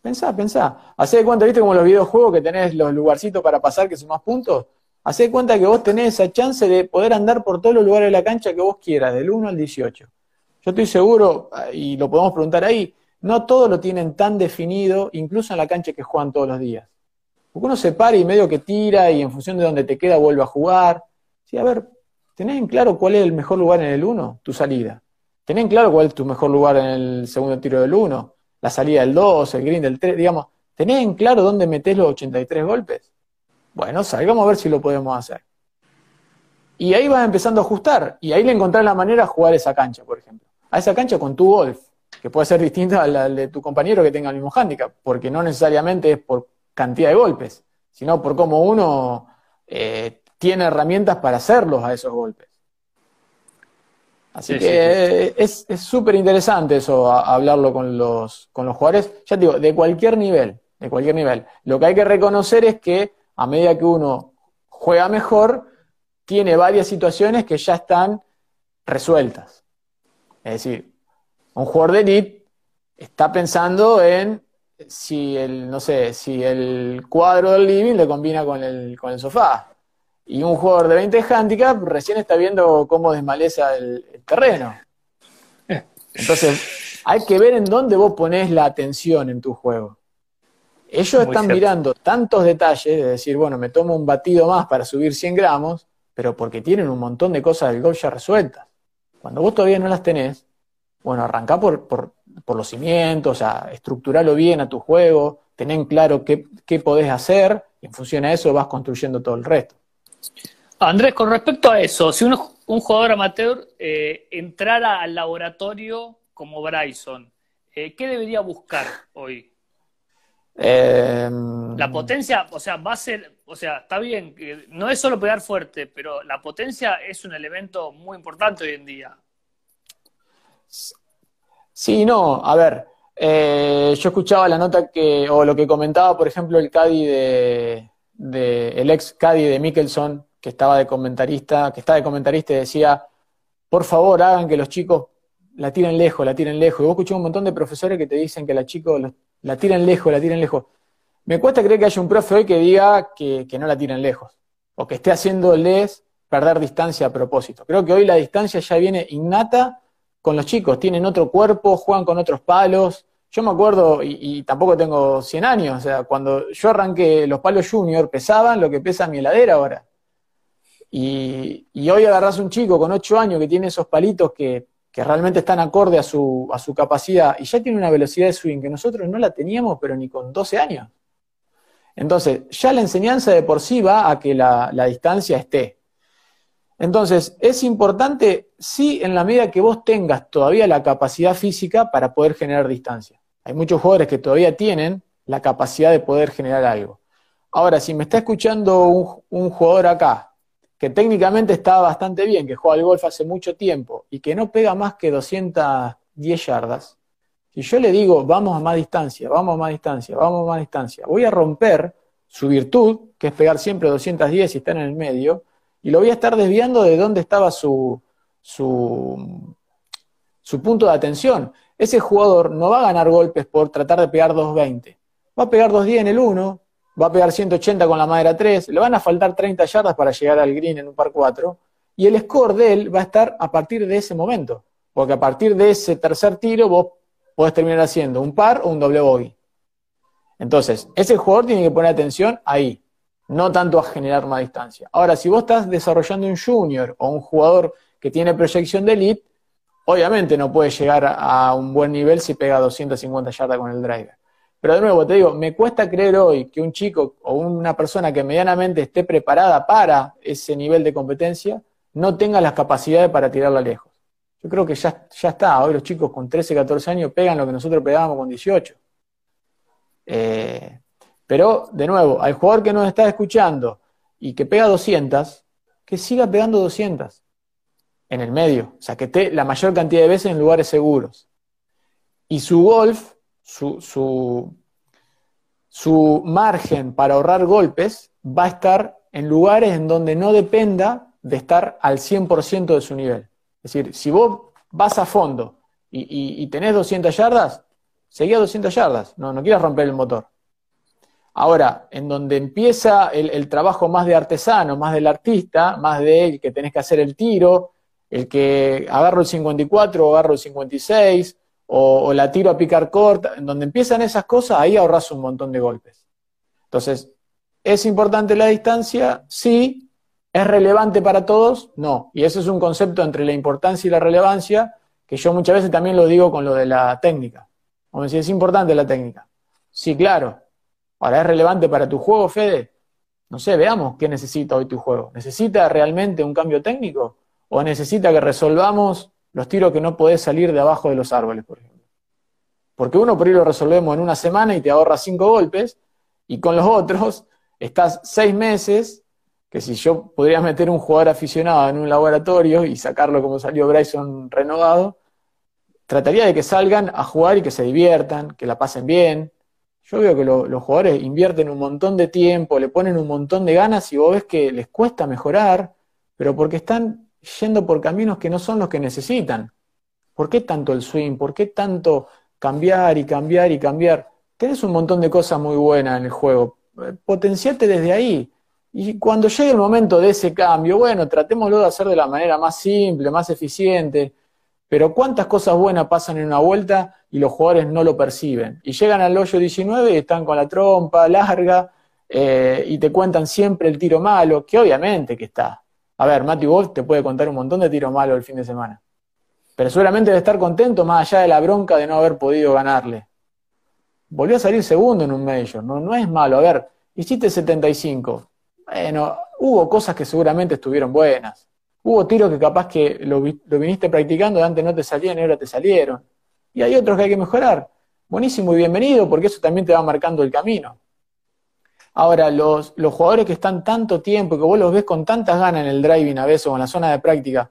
Pensá, pensá. Hacé de cuenta, viste como los videojuegos que tenés los lugarcitos para pasar que son más puntos. Hacé de cuenta que vos tenés esa chance de poder andar por todos los lugares de la cancha que vos quieras, del 1 al 18. Yo estoy seguro, y lo podemos preguntar ahí, no todo lo tienen tan definido, incluso en la cancha que juegan todos los días. Porque uno se para y medio que tira y en función de donde te queda vuelve a jugar. Sí, a ver, ¿tenés en claro cuál es el mejor lugar en el 1? Tu salida. ¿Tenés en claro cuál es tu mejor lugar en el segundo tiro del 1? La salida del 2, el green del 3, digamos. ¿Tenés en claro dónde metés los 83 golpes? Bueno, salgamos a ver si lo podemos hacer. Y ahí vas empezando a ajustar. Y ahí le encontrás la manera de jugar esa cancha, por ejemplo. A esa cancha con tu golf, que puede ser distinta a la de tu compañero que tenga el mismo handicap, porque no necesariamente es por cantidad de golpes, sino por cómo uno eh, tiene herramientas para hacerlos a esos golpes. Así que es súper interesante eso, hablarlo con los, con los jugadores, ya te digo, de cualquier nivel, de cualquier nivel. Lo que hay que reconocer es que a medida que uno juega mejor, tiene varias situaciones que ya están resueltas. Es decir, un jugador de elite está pensando en si el, no sé, si el cuadro del living le combina con el, con el sofá. Y un jugador de 20 handicap recién está viendo cómo desmaleza el, terreno. Entonces, hay que ver en dónde vos ponés la atención en tu juego. Ellos están mirando tantos detalles, de decir, bueno, me tomo un batido más para subir 100 gramos, pero porque tienen un montón de cosas del golf ya resueltas. Cuando vos todavía no las tenés, bueno, arrancá por, por, por los cimientos, o sea, estructuralo bien a tu juego, ten claro qué, qué podés hacer, y en función a eso vas construyendo todo el resto. Andrés, con respecto a eso, si un, jugador amateur eh, entrara al laboratorio como Bryson, eh, ¿qué debería buscar hoy? Em, la potencia, o sea, va a ser, o sea, está bien, no es solo pegar fuerte, pero la potencia es un elemento muy importante hoy en día. Sí, no, a ver, eh, yo escuchaba la nota que, o lo que comentaba, por ejemplo, el Caddy de, el ex Caddy de Mickelson, que estaba de comentarista, que está de comentarista y decía, por favor, hagan que los chicos la tiren lejos, la tiren lejos. Y vos escuché un montón de profesores que te dicen que la chicos la tiran lejos, la tiran lejos. Me cuesta creer que haya un profe hoy que diga que, que no la tiren lejos, o que esté haciéndoles perder distancia a propósito. Creo que hoy la distancia ya viene innata con los chicos, tienen otro cuerpo, juegan con otros palos. Yo me acuerdo, y, tampoco tengo 100 años, o sea, cuando yo arranqué los palos junior pesaban lo que pesa mi heladera ahora. Y, hoy agarras un chico con 8 años que tiene esos palitos que, realmente están acorde a su, a su capacidad y ya tiene una velocidad de swing que nosotros no la teníamos, pero ni con 12 años. Entonces, ya la enseñanza de por sí va a que la distancia esté. Entonces, es importante, sí, en la medida que vos tengas todavía la capacidad física para poder generar distancia. Hay muchos jugadores que todavía tienen la capacidad de poder generar algo. Ahora, si me está escuchando un, jugador acá, que técnicamente está bastante bien, que juega al golf hace mucho tiempo y que no pega más que 210 yardas, si yo le digo, vamos a más distancia, vamos a más distancia, vamos a más distancia, voy a romper su virtud, que es pegar siempre 210 y estar en el medio, y lo voy a estar desviando de dónde estaba su, su, punto de atención. Ese jugador no va a ganar golpes por tratar de pegar 220. Va a pegar 210 en el 1, va a pegar 180 con la madera 3, le van a faltar 30 yardas para llegar al green en un par 4, y el score de él va a estar a partir de ese momento. Porque a partir de ese tercer tiro vos podés terminar haciendo un par o un doble bogey. Entonces, ese jugador tiene que poner atención ahí no tanto a generar más distancia. Ahora, si vos estás desarrollando un junior o un jugador que tiene proyección de elite, obviamente no puede llegar a un buen nivel si pega 250 yardas con el driver. Pero de nuevo, te digo, me cuesta creer hoy que un chico o una persona que medianamente esté preparada para ese nivel de competencia no tenga las capacidades para tirarla lejos. Yo creo que ya, ya está. Hoy los chicos con 13, 14 años pegan lo que nosotros pegábamos con 18. Eh, pero, de nuevo, al jugador que nos está escuchando y que pega 200, que siga pegando 200 en el medio. O sea, que esté la mayor cantidad de veces en lugares seguros. Y su golf, su, su margen para ahorrar golpes va a estar en lugares en donde no dependa de estar al 100% de su nivel. Es decir, si vos vas a fondo y, tenés 200 yardas, seguí a 200 yardas, no, no quieras romper el motor. Ahora, en donde empieza el, trabajo más de artesano, más del artista, más de que tenés que hacer el tiro, el que agarro el 54 o agarro el 56, o, la tiro a picar corta, en donde empiezan esas cosas, ahí ahorras un montón de golpes. Entonces, ¿es importante la distancia? Sí. ¿Es relevante para todos? No. Y ese es un concepto entre la importancia y la relevancia que yo muchas veces también lo digo con lo de la técnica. Como decir, ¿es importante la técnica? Sí, claro. Ahora, ¿es relevante para tu juego, Fede? No sé, veamos qué necesita hoy tu juego. ¿Necesita realmente un cambio técnico? ¿O necesita que resolvamos los tiros que no podés salir de abajo de los árboles, por ejemplo? Porque uno por ahí lo resolvemos en una semana y te ahorra cinco golpes, y con los otros estás seis meses, que si yo podría meter un jugador aficionado en un laboratorio y sacarlo como salió Bryson renovado, trataría de que salgan a jugar y que se diviertan, que la pasen bien. Yo veo que los jugadores invierten un montón de tiempo, le ponen un montón de ganas y vos ves que les cuesta mejorar, pero porque están yendo por caminos que no son los que necesitan. ¿Por qué tanto el swing? ¿Por qué tanto cambiar y cambiar y cambiar? Tenés un montón de cosas muy buenas en el juego. Potenciate desde ahí. Y cuando llegue el momento de ese cambio, bueno, tratémoslo de hacer de la manera más simple, más eficiente. Pero cuántas cosas buenas pasan en una vuelta y los jugadores no lo perciben. Y llegan al hoyo 19 y están con la trompa larga eh, y te cuentan siempre el tiro malo, que obviamente que está. A ver, Matthew Wolf te puede contar un montón de tiros malos el fin de semana. Pero seguramente debe estar contento más allá de la bronca de no haber podido ganarle. Volvió a salir segundo en un Major, no, no es malo. A ver, hiciste 75. Bueno, hubo cosas que seguramente estuvieron buenas. Hubo tiros que capaz que lo, viniste practicando y antes no te salían y ahora te salieron. Y hay otros que hay que mejorar. Buenísimo y bienvenido porque eso también te va marcando el camino. Ahora, los, los jugadores que están tanto tiempo, que vos los ves con tantas ganas en el driving a veces o en la zona de práctica,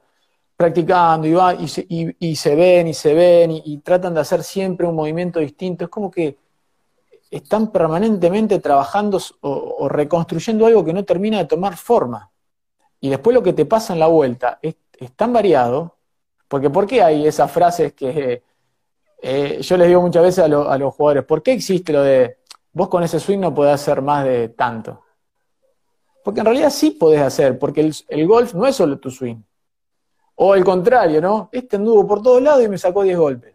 practicando y, va, y, se, y, se ven y se ven y, tratan de hacer siempre un movimiento distinto, es como que están permanentemente trabajando o, reconstruyendo algo que no termina de tomar forma. Y después lo que te pasa en la vuelta es, tan variado, porque ¿por qué hay esas frases que eh, yo les digo muchas veces a, los jugadores? ¿Por qué existe lo de vos con ese swing no podés hacer más de tanto. Porque en realidad sí podés hacer, porque el, golf no es solo tu swing. O el contrario, ¿no? Este anduvo por todos lados y me sacó 10 golpes.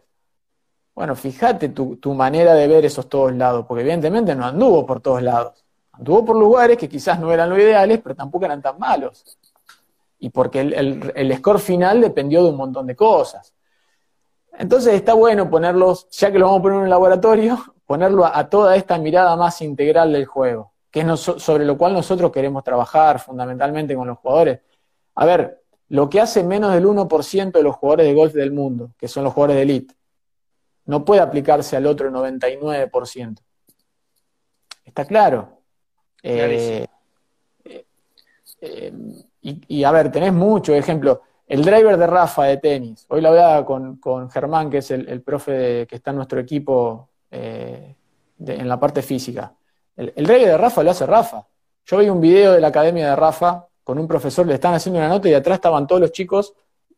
Bueno, fíjate tu, tu, manera de ver esos todos lados, porque evidentemente no anduvo por todos lados. Anduvo por lugares que quizás no eran lo ideales, pero tampoco eran tan malos. Y porque el, el score final dependió de un montón de cosas. Entonces está bueno ponerlos, ya que lo vamos a poner en un laboratorio, <laughs> ponerlo a, toda esta mirada más integral del juego, que es sobre lo cual nosotros queremos trabajar fundamentalmente con los jugadores. A ver, lo que hace menos del 1% de los jugadores de golf del mundo, que son los jugadores de elite, no puede aplicarse al otro 99%. ¿Está claro? Eh, eh, eh, y, a ver, tenés mucho ejemplo. El driver de Rafa de tenis. Hoy lo hablaba con, con Germán, que es el, profe que está en nuestro equipo en la parte física. El, el de Rafa lo hace Rafa. Yo vi un video de la academia de Rafa con un profesor, le están haciendo una nota y atrás estaban todos los chicos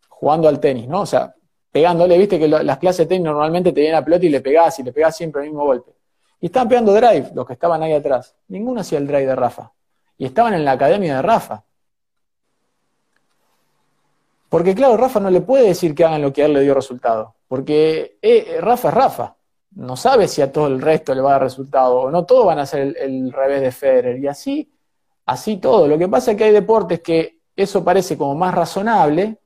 jugando al tenis, ¿no? O sea, pegándole, viste que las clases de tenis normalmente te vienen a pelota y le pegás y le pegás siempre el mismo golpe. Y estaban pegando drive, los que estaban ahí atrás. Ninguno hacía el drive de Rafa. Y estaban en la academia de Rafa. Porque claro, Rafa no le puede decir que hagan lo que a él le dio resultado. Porque eh, Rafa es Rafa no sabe si a todo el resto le va a dar resultado, o no todos van a ser el, revés de Federer, y así, así todo. Lo que pasa es que hay deportes que eso parece como más razonable,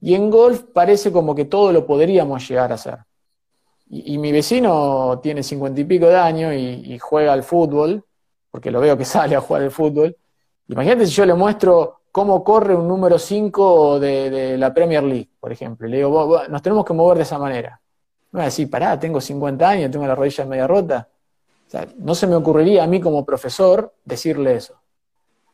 y en golf parece como que todo lo podríamos llegar a hacer. Y, mi vecino tiene cincuenta y pico de años y, juega al fútbol, porque lo veo que <laughs> sale a jugar al fútbol. Imagínate si yo le muestro cómo corre un número 5 de, la Premier League, por ejemplo. Le digo, nos tenemos que mover de esa manera. No a decir, pará, tengo 50 años, tengo la rodilla media rota. O sea, no se me ocurriría a mí como profesor decirle eso.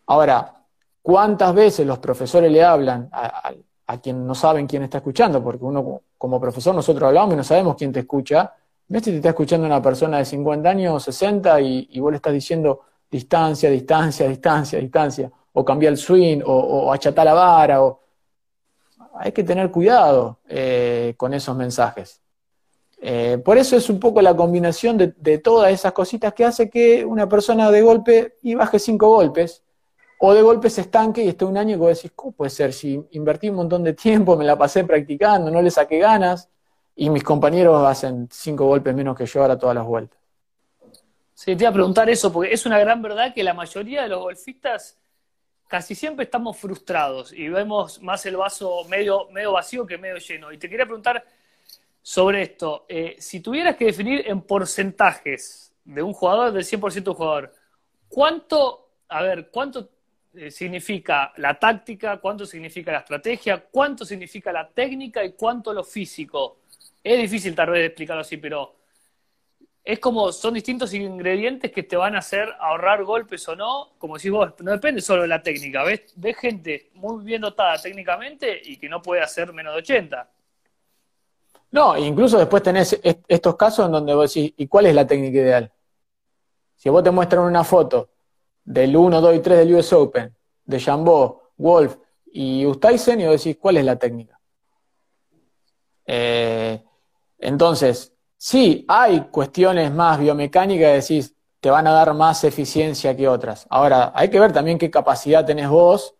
Ahora, ¿cuántas veces los profesores le hablan a, quien no saben quién está escuchando? Porque uno como profesor nosotros hablamos y no sabemos quién te escucha, Messi te está escuchando una persona de 50 años, 60, y, y vos le estás diciendo distancia, distancia, distancia, distancia, o cambiar el swing, o, o achatar la vara, o... Hay que tener cuidado eh, con esos mensajes. Eh, por eso es un poco la combinación de, de, todas esas cositas que hace que una persona de golpe y baje cinco golpes, o de golpe se estanque y esté un año y vos decís, ¿cómo puede ser? Si invertí un montón de tiempo, me la pasé practicando, no le saqué ganas, y mis compañeros hacen cinco golpes menos que yo ahora todas las vueltas. Sí, te iba a preguntar eso, porque es una gran verdad que la mayoría de los golfistas casi siempre estamos frustrados y vemos más el vaso medio, medio vacío que medio lleno. Y te quería preguntar sobre esto. Eh, si tuvieras que definir en porcentajes de un jugador, del 100% de un jugador, ¿cuánto, a ver, cuánto eh, significa la táctica, cuánto significa la estrategia, cuánto significa la técnica y cuánto lo físico? Es difícil tal vez explicarlo así, pero es como son distintos ingredientes que te van a hacer ahorrar golpes o no. Como decís vos, no depende solo de la técnica. Ves, ves gente muy bien dotada técnicamente y que no puede hacer menos de 80. No, incluso después tenés estos casos en donde vos decís, ¿y cuál es la técnica ideal? Si vos te muestran una foto del 1, 2 y 3 del US Open, de Jambó, Wolf y Ustaisen, y decís, ¿cuál es la técnica? Eh, entonces, sí, hay cuestiones más biomecánicas, decís, te van a dar más eficiencia que otras. Ahora, hay que ver también qué capacidad tenés vos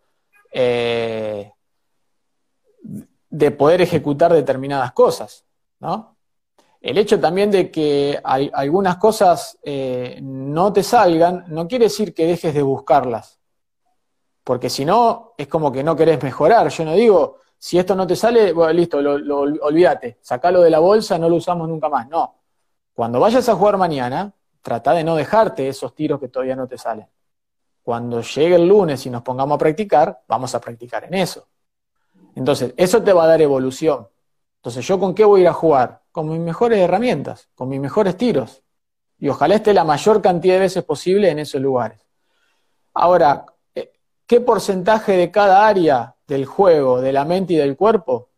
eh, de poder ejecutar determinadas cosas, ¿no? El hecho también de que hay, algunas cosas eh, no te salgan, no quiere decir que dejes de buscarlas. Porque si no, es como que no querés mejorar. Yo no digo, si esto no te sale, bueno, listo, lo, olvídate, sacalo de la bolsa, no lo usamos nunca más. No. Cuando vayas a jugar mañana, trata de no dejarte esos tiros que todavía no te salen. Cuando llegue el lunes y nos pongamos a practicar, vamos a practicar en eso. Entonces, eso te va a dar evolución. Entonces, ¿yo con qué voy a ir a jugar? Con mis mejores herramientas, con mis mejores tiros. Y ojalá esté la mayor cantidad de veces posible en esos lugares. Ahora, eh, ¿qué porcentaje de cada área del juego, de la mente y del cuerpo,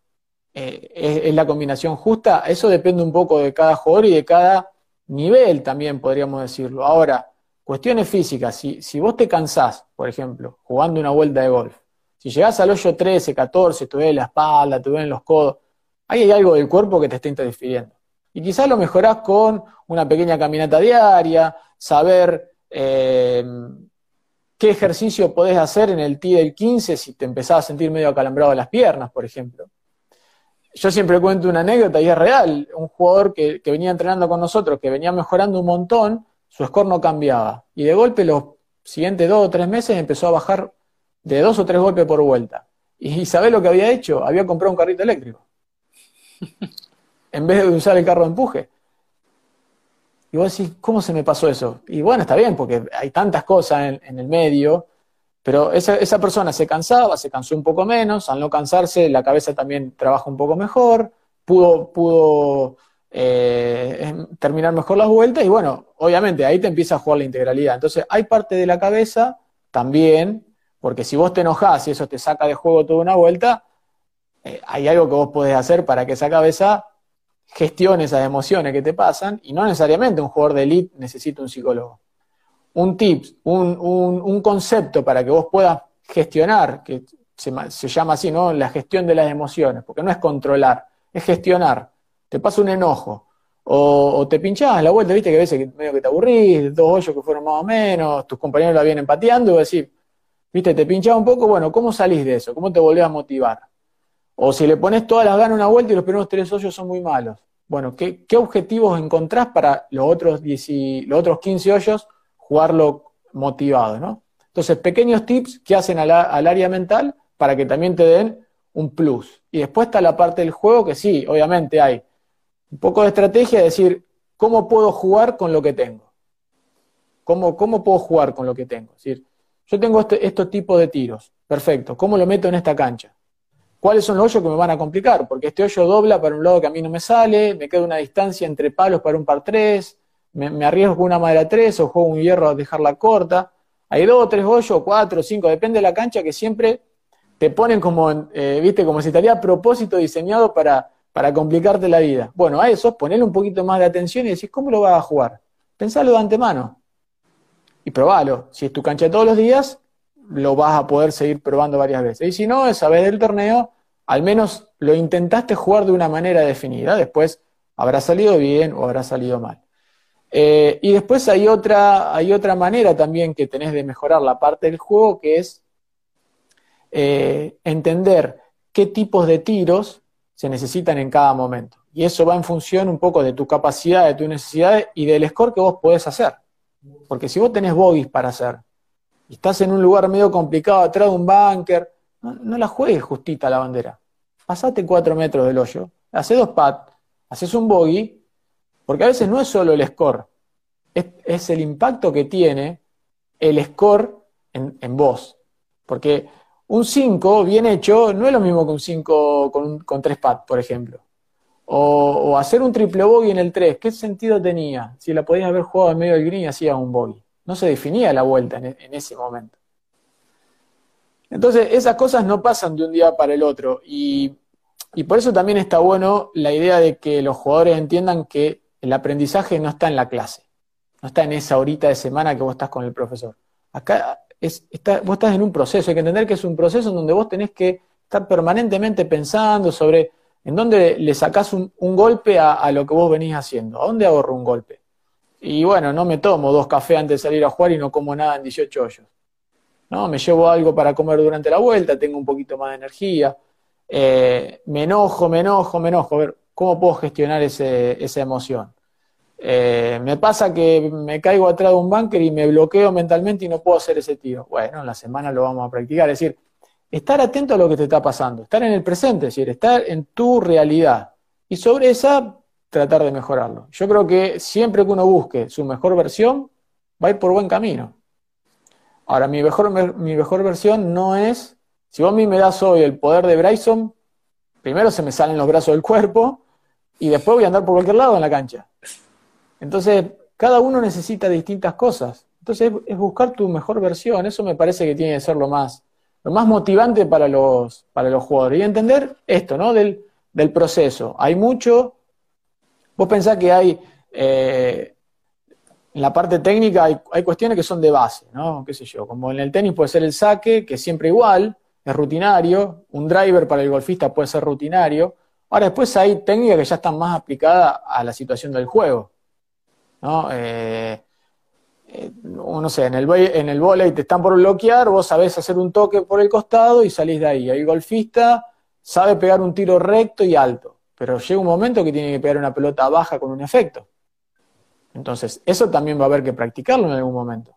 eh, es, la combinación justa, eso depende un poco de cada jugador y de cada nivel también, podríamos decirlo. Ahora, cuestiones físicas, si, si vos te cansás, por ejemplo, jugando una vuelta de golf, si llegás al hoyo 13, 14, te duele la espalda, te duelen los codos, ahí hay algo del cuerpo que te está interfiriendo. Y quizás lo mejorás con una pequeña caminata diaria, saber eh, qué ejercicio podés hacer en el T del 15 si te empezás a sentir medio acalambrado las piernas, por ejemplo. Yo siempre cuento una anécdota y es real. Un jugador que, que, venía entrenando con nosotros, que venía mejorando un montón, su score no cambiaba. Y de golpe los siguientes dos o tres meses empezó a bajar de dos o tres golpes por vuelta. ¿Y sabés lo que había hecho? Había comprado un carrito eléctrico. En vez de usar el carro de empuje. Y vos decís, ¿cómo se me pasó eso? Y bueno, está bien, porque hay tantas cosas en, el medio, pero esa, esa, persona se cansaba, se cansó un poco menos, al no cansarse la cabeza también trabaja un poco mejor, pudo, pudo eh, terminar mejor las vueltas y bueno, obviamente ahí te empieza a jugar la integralidad. Entonces hay parte de la cabeza también, porque si vos te enojás y eso te saca de juego toda una vuelta, eh, hay algo que vos podés hacer para que esa cabeza gestione esas emociones que te pasan y no necesariamente un jugador de elite necesita un psicólogo. Un tip, un, un, concepto para que vos puedas gestionar, que se, llama así, ¿no? La gestión de las emociones, porque no es controlar, es gestionar. Te pasa un enojo, o, te pinchás la vuelta, viste que a veces medio que te aburrís, dos hoyos que fueron más o menos, tus compañeros la vienen pateando, y vos decís, viste, te pinchás un poco, bueno, ¿cómo salís de eso? ¿Cómo te volvés a motivar? O si le pones todas las ganas una vuelta y los primeros tres hoyos son muy malos. Bueno, ¿qué, objetivos encontrás para los otros, 10, los otros 15 hoyos jugarlo motivado, ¿no? Entonces, pequeños tips que hacen al, área mental para que también te den un plus. Y después está la parte del juego que sí, obviamente hay un poco de estrategia, es decir, ¿cómo puedo jugar con lo que tengo? ¿Cómo, cómo puedo jugar con lo que tengo? Es decir, yo tengo este, estos tipos de tiros, perfecto, ¿cómo lo meto en esta cancha? ¿Cuáles son los hoyos que me van a complicar? Porque este hoyo dobla para un lado que a mí no me sale, me queda una distancia entre palos para un par 3, me, arriesgo con una madera 3 o juego un hierro a dejarla corta. Hay dos, tres hoyos, cuatro, cinco, depende de la cancha que siempre te ponen como, eh, viste, como si estaría a propósito diseñado para, para complicarte la vida. Bueno, a eso ponerle un poquito más de atención y decir, ¿cómo lo vas a jugar? Pensalo de antemano y probalo. Si es tu cancha todos los días, lo vas a poder seguir probando varias veces. Y si no, esa vez del torneo, al menos lo intentaste jugar de una manera definida. Después habrá salido bien o habrá salido mal. Eh, y después hay otra, hay otra manera también que tenés de mejorar la parte del juego, que es eh, entender qué tipos de tiros se necesitan en cada momento. Y eso va en función un poco de tu capacidad, de tus necesidades y del score que vos podés hacer. Porque si vos tenés bogies para hacer, y estás en un lugar medio complicado atrás de un bunker, no, la juegues justita la bandera. Pasate cuatro metros del hoyo, hace dos pads, haces un bogey, porque a veces no es solo el score, es, el impacto que tiene el score en, vos. Porque un 5 bien hecho no es lo mismo que un 5 con, con tres pads, por ejemplo. O, hacer un triple bogey en el 3, ¿qué sentido tenía? Si la podías haber jugado en medio del green y hacías un bogey. No se definía la vuelta en, ese momento. Entonces, esas cosas no pasan de un día para el otro. Y, por eso también está bueno la idea de que los jugadores entiendan que el aprendizaje no está en la clase. No está en esa horita de semana que vos estás con el profesor. Acá es, está, vos estás en un proceso. Hay que entender que es un proceso en donde vos tenés que estar permanentemente pensando sobre en dónde le sacás un, golpe a, lo que vos venís haciendo. ¿A dónde ahorro un golpe? Y bueno, no me tomo dos cafés antes de salir a jugar y no como nada en 18 hoyos. ¿No? Me llevo algo para comer durante la vuelta, tengo un poquito más de energía. Eh, me enojo, me enojo, me enojo. A ver, ¿cómo puedo gestionar esa emoción? Eh, me pasa que me caigo atrás de un bunker y me bloqueo mentalmente y no puedo hacer ese tiro. Bueno, en la semana lo vamos a practicar. Es decir, estar atento a lo que te está pasando, estar en el presente, es decir, estar en tu realidad. Y sobre esa, tratar de mejorarlo. Yo creo que siempre que uno busque su mejor versión, va a ir por buen camino. Ahora, mi mejor, mi mejor versión no es, si vos a mí me das hoy el poder de Bryson, primero se me salen los brazos del cuerpo y después voy a andar por cualquier lado en la cancha. Entonces, cada uno necesita distintas cosas. Entonces, es buscar tu mejor versión. Eso me parece que tiene que ser lo más, lo más motivante para los, para los jugadores. Y entender esto, ¿no? Del, del proceso. Hay mucho. Vos pensás que hay. Eh, en la parte técnica hay, cuestiones que son de base, ¿no? ¿Qué sé yo? Como en el tenis puede ser el saque, que es siempre igual, es rutinario. Un driver para el golfista puede ser rutinario. Ahora, después hay técnicas que ya están más aplicadas a la situación del juego. ¿no? Eh, eh, no sé, en el, en el volei te están por bloquear, vos sabés hacer un toque por el costado y salís de ahí. El golfista sabe pegar un tiro recto y alto, pero llega un momento que tiene que pegar una pelota baja con un efecto. Entonces, eso también va a haber que practicarlo en algún momento.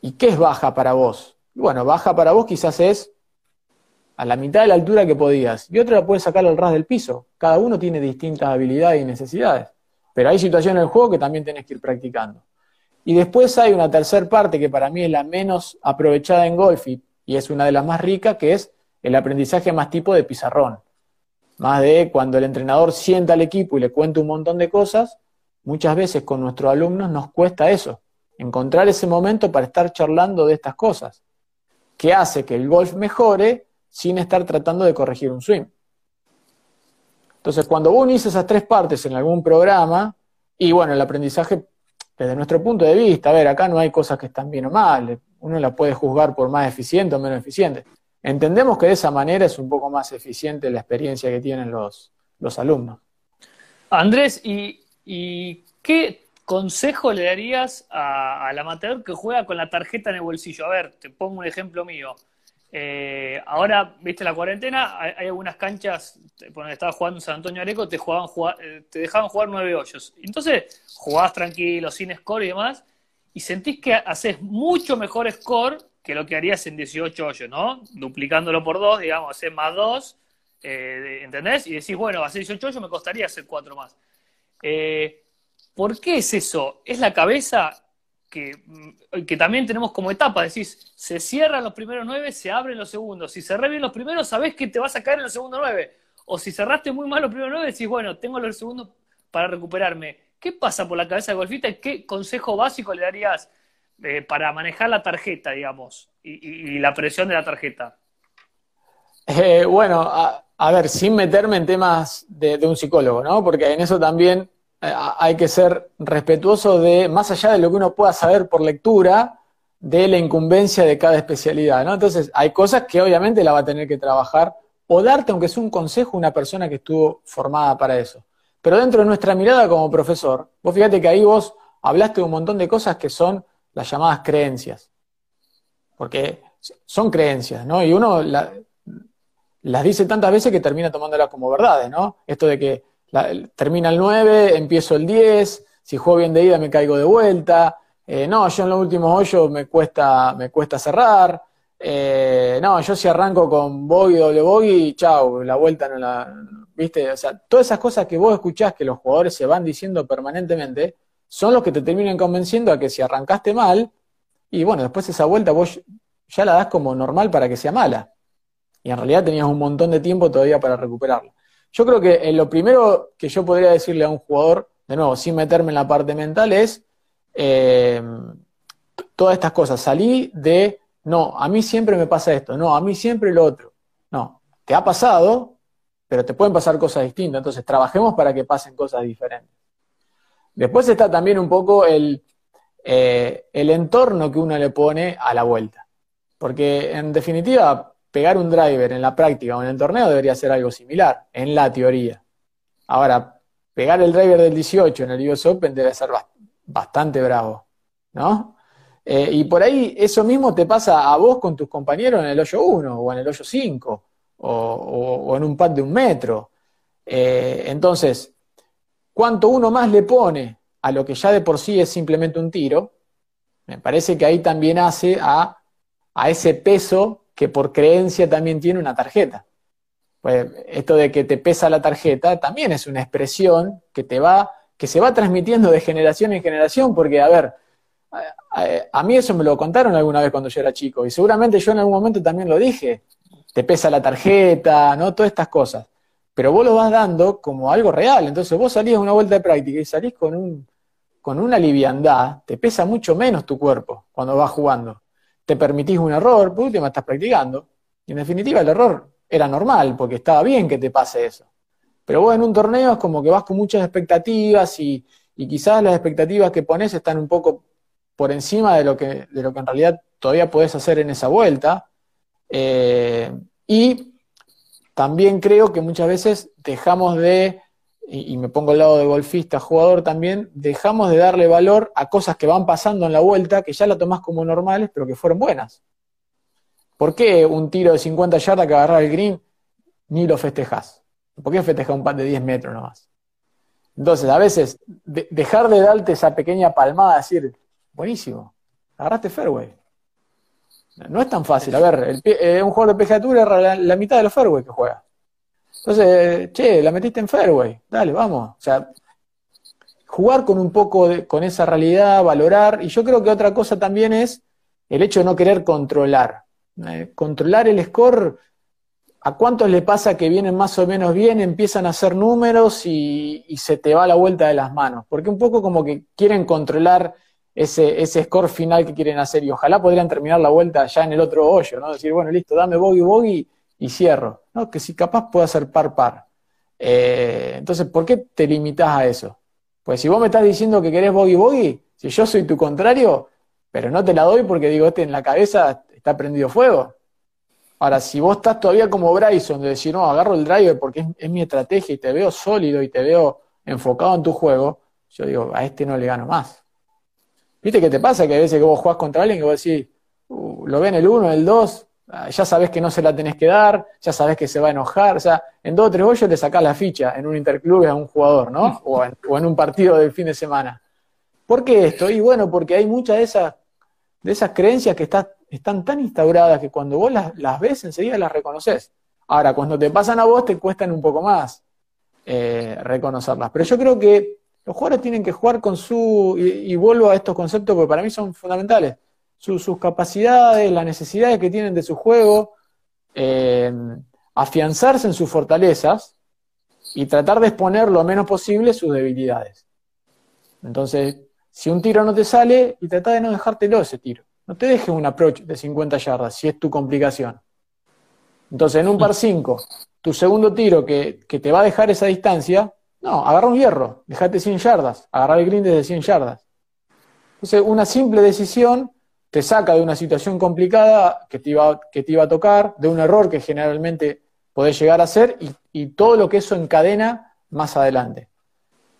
¿Y qué es baja para vos? Bueno, baja para vos quizás es a la mitad de la altura que podías, y otra la puedes sacar al ras del piso. Cada uno tiene distintas habilidades y necesidades. Pero hay situaciones en el juego que también tenés que ir practicando. Y después hay una tercera parte que para mí es la menos aprovechada en golf y, es una de las más ricas, que es el aprendizaje más tipo de pizarrón. Más de cuando el entrenador sienta al equipo y le cuenta un montón de cosas, muchas veces con nuestros alumnos nos cuesta eso, encontrar ese momento para estar charlando de estas cosas, que hace que el golf mejore sin estar tratando de corregir un swing. Entonces, cuando vos unís esas tres partes en algún programa, y bueno, el aprendizaje desde nuestro punto de vista, a ver, acá no hay cosas que están bien o mal, uno la puede juzgar por más eficiente o menos eficiente. Entendemos que de esa manera es un poco más eficiente la experiencia que tienen los, los alumnos. Andrés, ¿y, qué consejo le darías al amateur que juega con la tarjeta en el bolsillo? A ver, te pongo un ejemplo mío. Eh, ahora, viste la cuarentena, hay, algunas canchas, cuando estaba jugando San Antonio Areco, te, jugaban eh, te dejaban jugar nueve hoyos. Entonces, jugabas tranquilo, sin score y demás, y sentís que haces mucho mejor score que lo que harías en 18 hoyos, ¿no? Duplicándolo por dos, digamos, hacer más dos, eh, ¿entendés? Y decís, bueno, hacer 18 hoyos me costaría hacer cuatro más. ¿Por qué es eso? ¿Es la cabeza? Mm, que, también tenemos como etapa, decís, se cierran los primeros nueve, se abren los segundos. Si cerré bien los primeros, sabés que te vas a caer en los segundos nueve. O si cerraste muy mal los primeros nueve, decís, bueno, tengo los segundos para recuperarme. ¿Qué pasa por la cabeza de golfista y qué consejo básico le darías eh, para manejar la tarjeta, digamos, y, la presión de la tarjeta? Eh, bueno, ver, sin meterme en temas de, un psicólogo, ¿no? Porque en eso también eh, hay que ser respetuoso de, más allá de lo que uno pueda saber por lectura, de la incumbencia de cada especialidad, ¿no? Entonces, hay cosas que obviamente la va a tener que trabajar o darte, aunque sea un consejo, una persona que estuvo formada para eso. Pero dentro de nuestra mirada como profesor, vos fíjate que ahí vos hablaste de un montón de cosas que son las llamadas creencias. Porque son creencias, ¿no? Y uno las dice tantas veces que termina tomándolas como verdades, ¿no? Esto de que termina el 9, empiezo el 10, si juego bien de ida me caigo de vuelta, eh, no, yo en los últimos hoyos me cuesta, me cuesta cerrar, eh, no, yo si arranco con bogey, doble bogey, chau, la vuelta no la, viste, o sea, todas esas cosas que vos escuchás que los jugadores se van diciendo permanentemente, son los que te terminan convenciendo a que si arrancaste mal, y bueno, después esa vuelta vos ya la das como normal para que sea mala. Y en realidad tenías un montón de tiempo todavía para recuperarla. Yo creo que eh, lo primero que yo podría decirle a un jugador, de nuevo, sin meterme en la parte mental, es eh, todas estas cosas. Salí de, no, a mí siempre me pasa esto, no, a mí siempre lo otro. No, te ha pasado, pero te pueden pasar cosas distintas. Entonces, trabajemos para que pasen cosas diferentes. Después está también un poco el, eh, el entorno que uno le pone a la vuelta. Porque en definitiva, pegar un driver en la práctica o en el torneo debería ser algo similar, en la teoría. Ahora, pegar el driver del 18 en el US Open debe ser bastante bravo, ¿no? Eh, y por ahí eso mismo te pasa a vos con tus compañeros en el hoyo 1 o en el hoyo 5 o, en un pad de un metro. Eh, entonces, cuanto uno más le pone a lo que ya de por sí es simplemente un tiro, me parece que ahí también hace a a ese peso que por creencia también tiene una tarjeta. Pues esto de que te pesa la tarjeta también es una expresión que te va, que se va transmitiendo de generación en generación, porque a ver, a, mí eso me lo contaron alguna vez cuando yo era chico, y seguramente yo en algún momento también lo dije, te pesa la tarjeta, ¿no? Todas estas cosas. Pero vos lo vas dando como algo real. Entonces vos salís a una vuelta de práctica y salís con un, con una liviandad, te pesa mucho menos tu cuerpo cuando vas jugando te permitís un error, por último estás practicando. Y en definitiva el error era normal, porque estaba bien que te pase eso. Pero vos en un torneo es como que vas con muchas expectativas y, quizás las expectativas que pones están un poco por encima de lo que, de lo que en realidad todavía podés hacer en esa vuelta. Eh, y también creo que muchas veces dejamos de y, me pongo al lado de golfista, jugador también, dejamos de darle valor a cosas que van pasando en la vuelta, que ya la tomás como normales, pero que fueron buenas. ¿Por qué un tiro de 50 yardas que agarrar el green ni lo festejás? ¿Por qué festejar un par de 10 metros nomás? Entonces, a veces, dejar de darte esa pequeña palmada, decir, buenísimo, agarraste fairway. No es tan fácil. A ver, eh, un jugador de PGA era la, mitad de los fairway que juega. Entonces, che, la metiste en fairway, dale, vamos. O sea, jugar con un poco de, con esa realidad, valorar, y yo creo que otra cosa también es el hecho de no querer controlar. Eh, controlar el score, ¿a cuántos le pasa que vienen más o menos bien, empiezan a hacer números y, se te va la vuelta de las manos? Porque un poco como que quieren controlar ese, ese score final que quieren hacer y ojalá podrían terminar la vuelta ya en el otro hoyo, ¿no? Decir, bueno, listo, dame bogey, bogey y cierro. ¿no? Que si capaz puede ser par par. Eh, entonces, ¿por qué te limitas a eso? Pues si vos me estás diciendo que querés bogey bogey, si yo soy tu contrario, pero no te la doy porque digo, este en la cabeza está prendido fuego. Ahora, si vos estás todavía como Bryson, de decir, no, agarro el driver porque es, mi estrategia y te veo sólido y te veo enfocado en tu juego, yo digo, a este no le gano más. ¿Viste qué te pasa? Que a veces que vos jugás contra alguien que vos decís, uh, lo ven el 1, el 2, Ah, ya sabes que no se la tenés que dar, ya sabes que se va a enojar, o sea, en dos o tres hoyos le sacás la ficha en un interclub a un jugador, ¿no? O en, un partido del fin de semana. ¿Por qué esto? Y bueno, porque hay muchas de esas, de esas creencias que están tan instauradas que cuando vos las, ves enseguida las reconoces. Ahora, cuando te pasan a vos te cuestan un poco más eh, reconocerlas. Pero yo creo que los jugadores tienen que jugar con su, y vuelvo a estos conceptos porque para mí son fundamentales sus capacidades, las necesidades que tienen de su juego, eh, afianzarse en sus fortalezas y tratar de exponer lo menos posible sus debilidades. Entonces, si un tiro no te sale, y trata de no dejártelo ese tiro. No te dejes un approach de 50 yardas si es tu complicación. Entonces, en un par 5, tu segundo tiro que, que, te va a dejar esa distancia, no, agarra un hierro, dejate 100 yardas, agarra el green desde 100 yardas. Entonces, una simple decisión te saca de una situación complicada que te iba, que te iba a tocar, de un error que generalmente podés llegar a hacer y, y todo lo que eso encadena más adelante.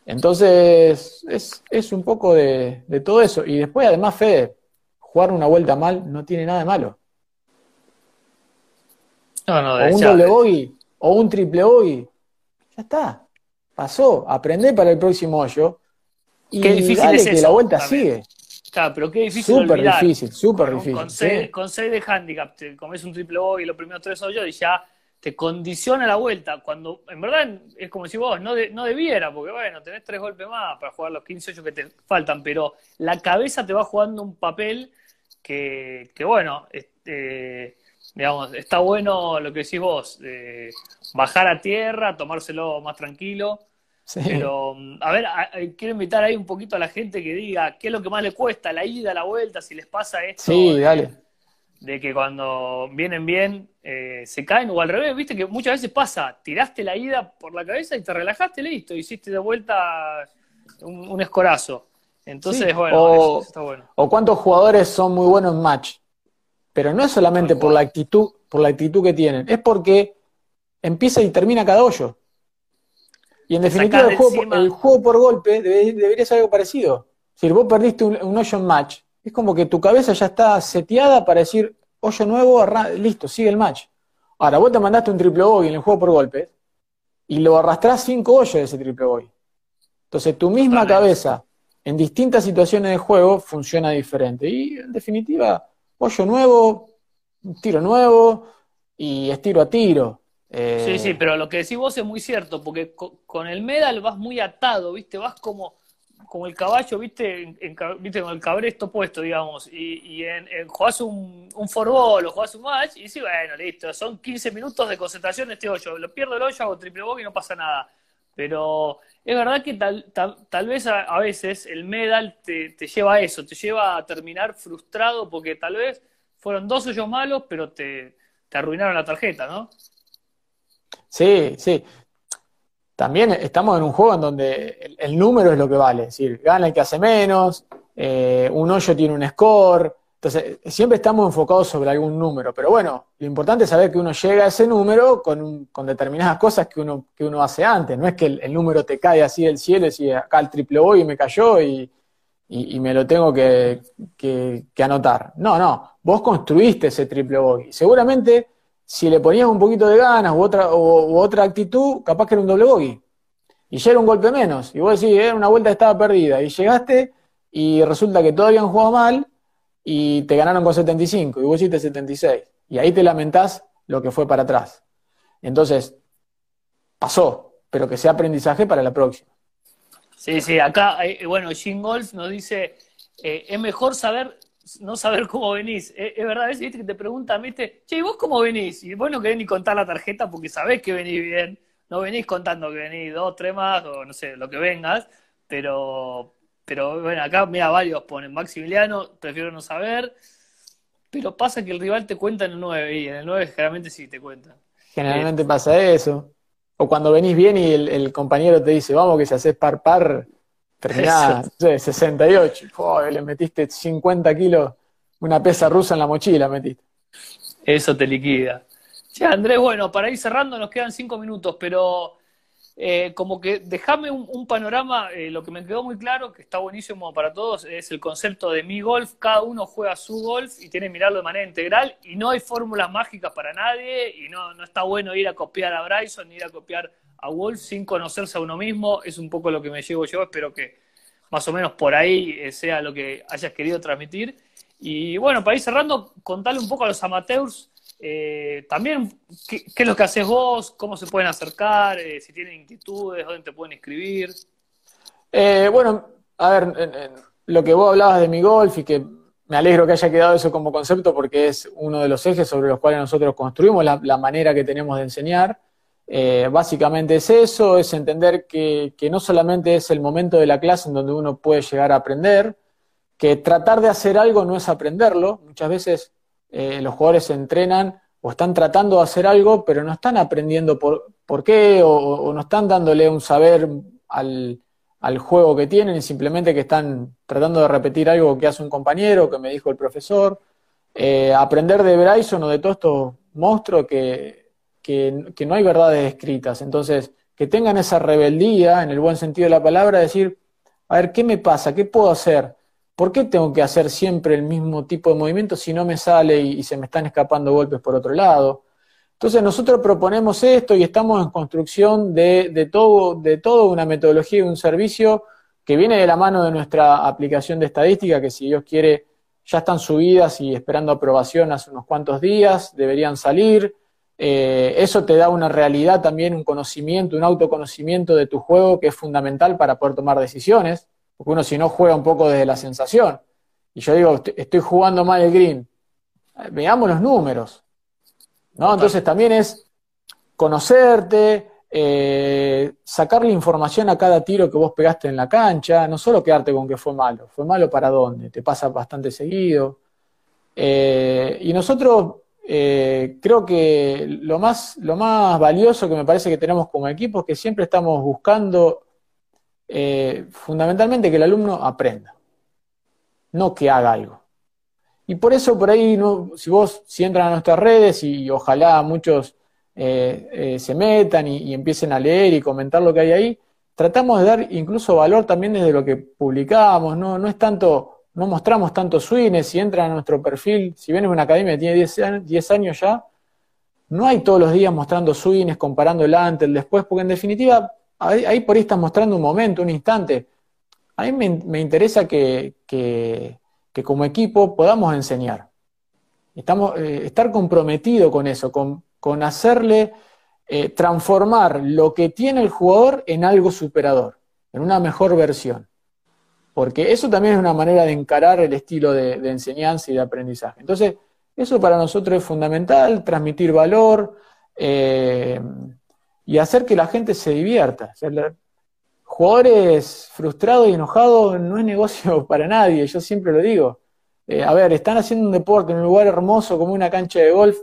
Entonces, es, es un poco de, de, todo eso. Y después, además, Fede, jugar una vuelta mal no tiene nada de malo. No, no, o un doble bogey, o un triple bogey. Ya está. Pasó. Aprendé para el próximo hoyo. Y Qué difícil dale es que eso, la vuelta también. sigue. Pero qué difícil Súper difícil, súper Con- difícil. Con seis, sí. con seis de handicap, te comes un triple bogey los primeros tres hoyos y ya te condiciona la vuelta. Cuando en verdad es como si vos no, de- no debiera, porque bueno, tenés tres golpes más para jugar los 15 hoyos que te faltan, pero la cabeza te va jugando un papel que, que bueno, este, digamos, está bueno lo que decís vos, de bajar a tierra, tomárselo más tranquilo. Sí. Pero, mm, a ver, a- a- quiero invitar ahí un poquito a la gente que diga qué es lo que más le cuesta, la ida, la vuelta, si les pasa esto Sí, de, dale. de que cuando vienen bien eh, se caen, o al revés, viste que muchas veces pasa, tiraste la ida por la cabeza y te relajaste, listo, hiciste de vuelta un, un escorazo. Entonces, Sí, bueno, o- eso, está bueno. O cuántos jugadores son muy buenos en match. Pero no es solamente por la actitud, por la actitud que tienen, es porque empieza y termina cada hoyo. Y en definitiva el juego, por- el juego por golpe debe- debería ser algo parecido. Si vos perdiste un, un hoyo en match, es como que tu cabeza ya está seteada para decir, hoyo nuevo, listo, sigue el match. Ahora, vos te mandaste un triple bogey en el juego por golpes y lo arrastrás cinco hoyos de ese triple bogey. Entonces tu misma Totalmente. cabeza en distintas situaciones de juego funciona diferente. Y en definitiva, hoyo nuevo, tiro nuevo y es tiro a tiro. Eh, Sí, sí, pero lo que decís vos es muy cierto, porque co- con el medal vas muy atado, ¿viste? Vas como, como el caballo, ¿viste? En- ¿Viste? Con el cabresto puesto, digamos. Y, y en, en- jugás un, un forball o jugás un match y sí, bueno, listo. Son 15 minutos de concentración este hoyo. Lo pierdo el hoyo, hago triple bogey y no pasa nada. Pero es verdad que tal, tal, tal vez a, a veces el medal te, te lleva a eso, te lleva a terminar frustrado porque tal vez fueron dos hoyos malos, pero te, te arruinaron la tarjeta, ¿no? Sí, sí. También estamos en un juego en donde el, número es lo que vale. Es decir, gana el que hace menos, eh, un hoyo tiene un score. Entonces, siempre estamos enfocados sobre algún número. Pero bueno, lo importante es saber que uno llega a ese número con, un- con determinadas cosas que uno, que uno hace antes. No es que el, número te cae así del cielo y decís, acá el triple voy me cayó y, y- me lo tengo que, que- que anotar. No, no. Vos construiste ese triple bogey. Seguramente, si le ponías un poquito de ganas u otra, u otra actitud, capaz que era un doble bogey. Y ya era un golpe menos. Y vos decís, era una vuelta estaba perdida. Y llegaste y resulta que todos habían jugado mal y te ganaron con 75 y vos hiciste 76. Y ahí te lamentás lo que fue para atrás. Entonces, pasó, pero que sea aprendizaje para la próxima. Sí, sí, acá, eh, bueno, Jim Golf nos dice, eh, es mejor saber, no saber cómo venís. Eh, es verdad, a veces viste que te preguntan, viste, che, ¿y vos cómo venís? Y vos no querés ni contar la tarjeta porque sabés que venís bien, no venís contando que venís dos, tres más, o no sé, lo que vengas, pero, pero bueno, acá, mira, varios ponen, Maximiliano, prefiero no saber, pero pasa que el rival te cuenta en el 9, y en el 9 generalmente sí te cuentan. Generalmente pasa eso. O cuando venís bien y el, el compañero te dice, vamos que si haces par par, terminás, no sé, 68. Joder, le metiste 50 kilos, una pesa rusa en la mochila metiste. Eso te liquida. Che, Andrés, bueno, para ir cerrando nos quedan cinco minutos, pero eh, como que déjame un, un panorama, eh, lo que me quedó muy claro, que está buenísimo para todos, es el concepto de mi golf, cada uno juega su golf y tiene que mirarlo de manera integral y no hay fórmulas mágicas para nadie y no, no está bueno ir a copiar a Bryson ni ir a copiar a Wolf sin conocerse a uno mismo, es un poco lo que me llevo yo, espero que más o menos por ahí eh, sea lo que hayas querido transmitir. Y bueno, para ir cerrando, contale un poco a los amateurs eh, también ¿qué, es lo que haces vos, cómo se pueden acercar, eh, si tienen inquietudes, dónde te pueden escribir. Eh, bueno, a ver, lo que vos hablabas de mi golf y que me alegro que haya quedado eso como concepto porque es uno de los ejes sobre los cuales nosotros construimos la, manera que tenemos de enseñar. Básicamente es eso, es entender que, no solamente es el momento de la clase en donde uno puede llegar a aprender, que tratar de hacer algo no es aprenderlo. Muchas veces eh, los jugadores se entrenan o están tratando de hacer algo, pero no están aprendiendo por, por qué, o, no están dándole un saber al, al, juego que tienen, y simplemente que están tratando de repetir algo que hace un compañero, que me dijo el profesor. Eh, aprender de Bryson o de todos estos monstruos que, que, que no hay verdades escritas. Entonces, que tengan esa rebeldía, en el buen sentido de la palabra, decir, a ver, ¿qué me pasa? ¿Qué puedo hacer? ¿Por qué tengo que hacer siempre el mismo tipo de movimiento si no me sale y, se me están escapando golpes por otro lado? Entonces nosotros proponemos esto y estamos en construcción de, todo, una metodología y un servicio que viene de la mano de nuestra aplicación de estadística, que si Dios quiere ya están subidas y esperando aprobación hace unos cuantos días, deberían salir. Eh, eso te da una realidad también, un conocimiento, un autoconocimiento de tu juego que es fundamental para poder tomar decisiones, porque uno si no juega un poco desde la sensación. Y yo digo, estoy jugando mal el green. Veamos los números. ¿no? Entonces también es conocerte, eh, sacarle información a cada tiro que vos pegaste en la cancha, no solo quedarte con que fue malo, fue malo para dónde, te pasa bastante seguido. Eh, y nosotros eh, creo que lo más, lo más valioso que me parece que tenemos como equipo es que siempre estamos buscando eh, fundamentalmente que el alumno aprenda, no que haga algo. Y por eso por ahí, si vos si entran a nuestras redes y, ojalá muchos eh, se metan y, empiecen a leer y comentar lo que hay ahí, tratamos de dar incluso valor también desde lo que publicamos, no, no es tanto no mostramos tantos swings, si entran a nuestro perfil, si vienes a una academia que tiene 10 años, ya, no hay todos los días mostrando swings, comparando el antes, el después, porque en definitiva, ahí, por ahí estás mostrando un momento, un instante. A mí me, interesa que, como equipo podamos enseñar. Estamos, eh, estar comprometido con eso, con, hacerle eh, transformar lo que tiene el jugador en algo superador, en una mejor versión porque eso también es una manera de encarar el estilo de, enseñanza y de aprendizaje. Entonces, eso para nosotros es fundamental, transmitir valor eh, y hacer que la gente se divierta. jugadores frustrados y enojados no es negocio <laughs> para nadie, yo siempre lo digo. Eh, a ver, están haciendo un deporte en un lugar hermoso como una cancha de golf,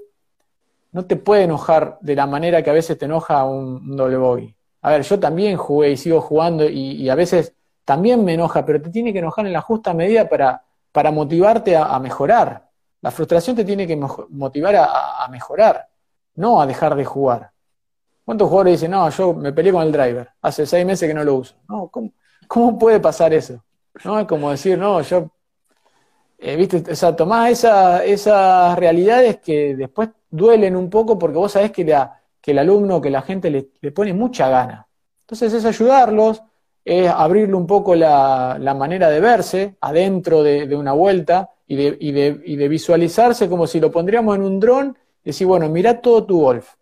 no te puede enojar de la manera que a veces te enoja un, doble bogey. A ver, yo también jugué y sigo jugando y a veces también me enoja, pero te tiene que enojar en la justa medida para, para motivarte a, mejorar. La frustración te tiene que motivar a, mejorar, no a dejar de jugar. ¿Cuántos jugadores dicen, no, yo me peleé con el driver, hace seis meses que no lo uso? No, ¿cómo, puede pasar eso? ¿No? Es como decir, no, yo, eh, viste, o sea, tomás esa, esas realidades que después duelen un poco porque vos sabés que, que el alumno, que la gente le, pone mucha gana. Entonces es ayudarlos, es abrirle un poco la, manera de verse adentro de, una vuelta y de, y, y de, visualizarse como si lo pondríamos en un dron y decir, bueno, mira todo tu golf.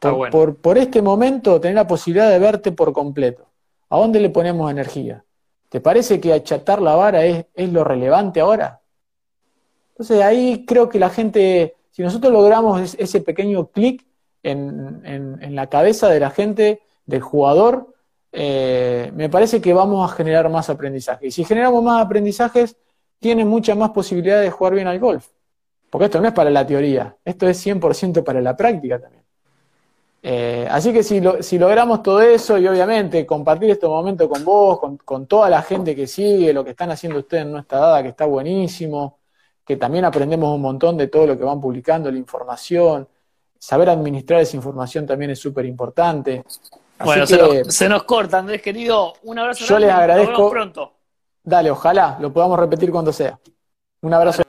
Por, por, este momento, tener la posibilidad de verte por completo. ¿A dónde le ponemos energía? ¿Te parece que achatar la vara es, es lo relevante ahora? Entonces ahí creo que la gente, si nosotros logramos ese pequeño clic en, en la cabeza de la gente, del jugador, eh, me parece que vamos a generar más aprendizaje. Y si generamos más aprendizajes, tiene mucha más posibilidad de jugar bien al golf. Porque esto no es para la teoría, esto es 100% para la práctica también. Eh, así que si, si, logramos todo eso y obviamente compartir este momento con vos, con, toda la gente que sigue, lo que están haciendo ustedes en nuestra dada, que está buenísimo, que también aprendemos un montón de todo lo que van publicando, la información, saber administrar esa información también es súper importante bueno, se, nos, corta, Andrés querido. Un abrazo. Yo les agradezco. pronto. Dale, ojalá lo podamos repetir cuando sea. Un abrazo.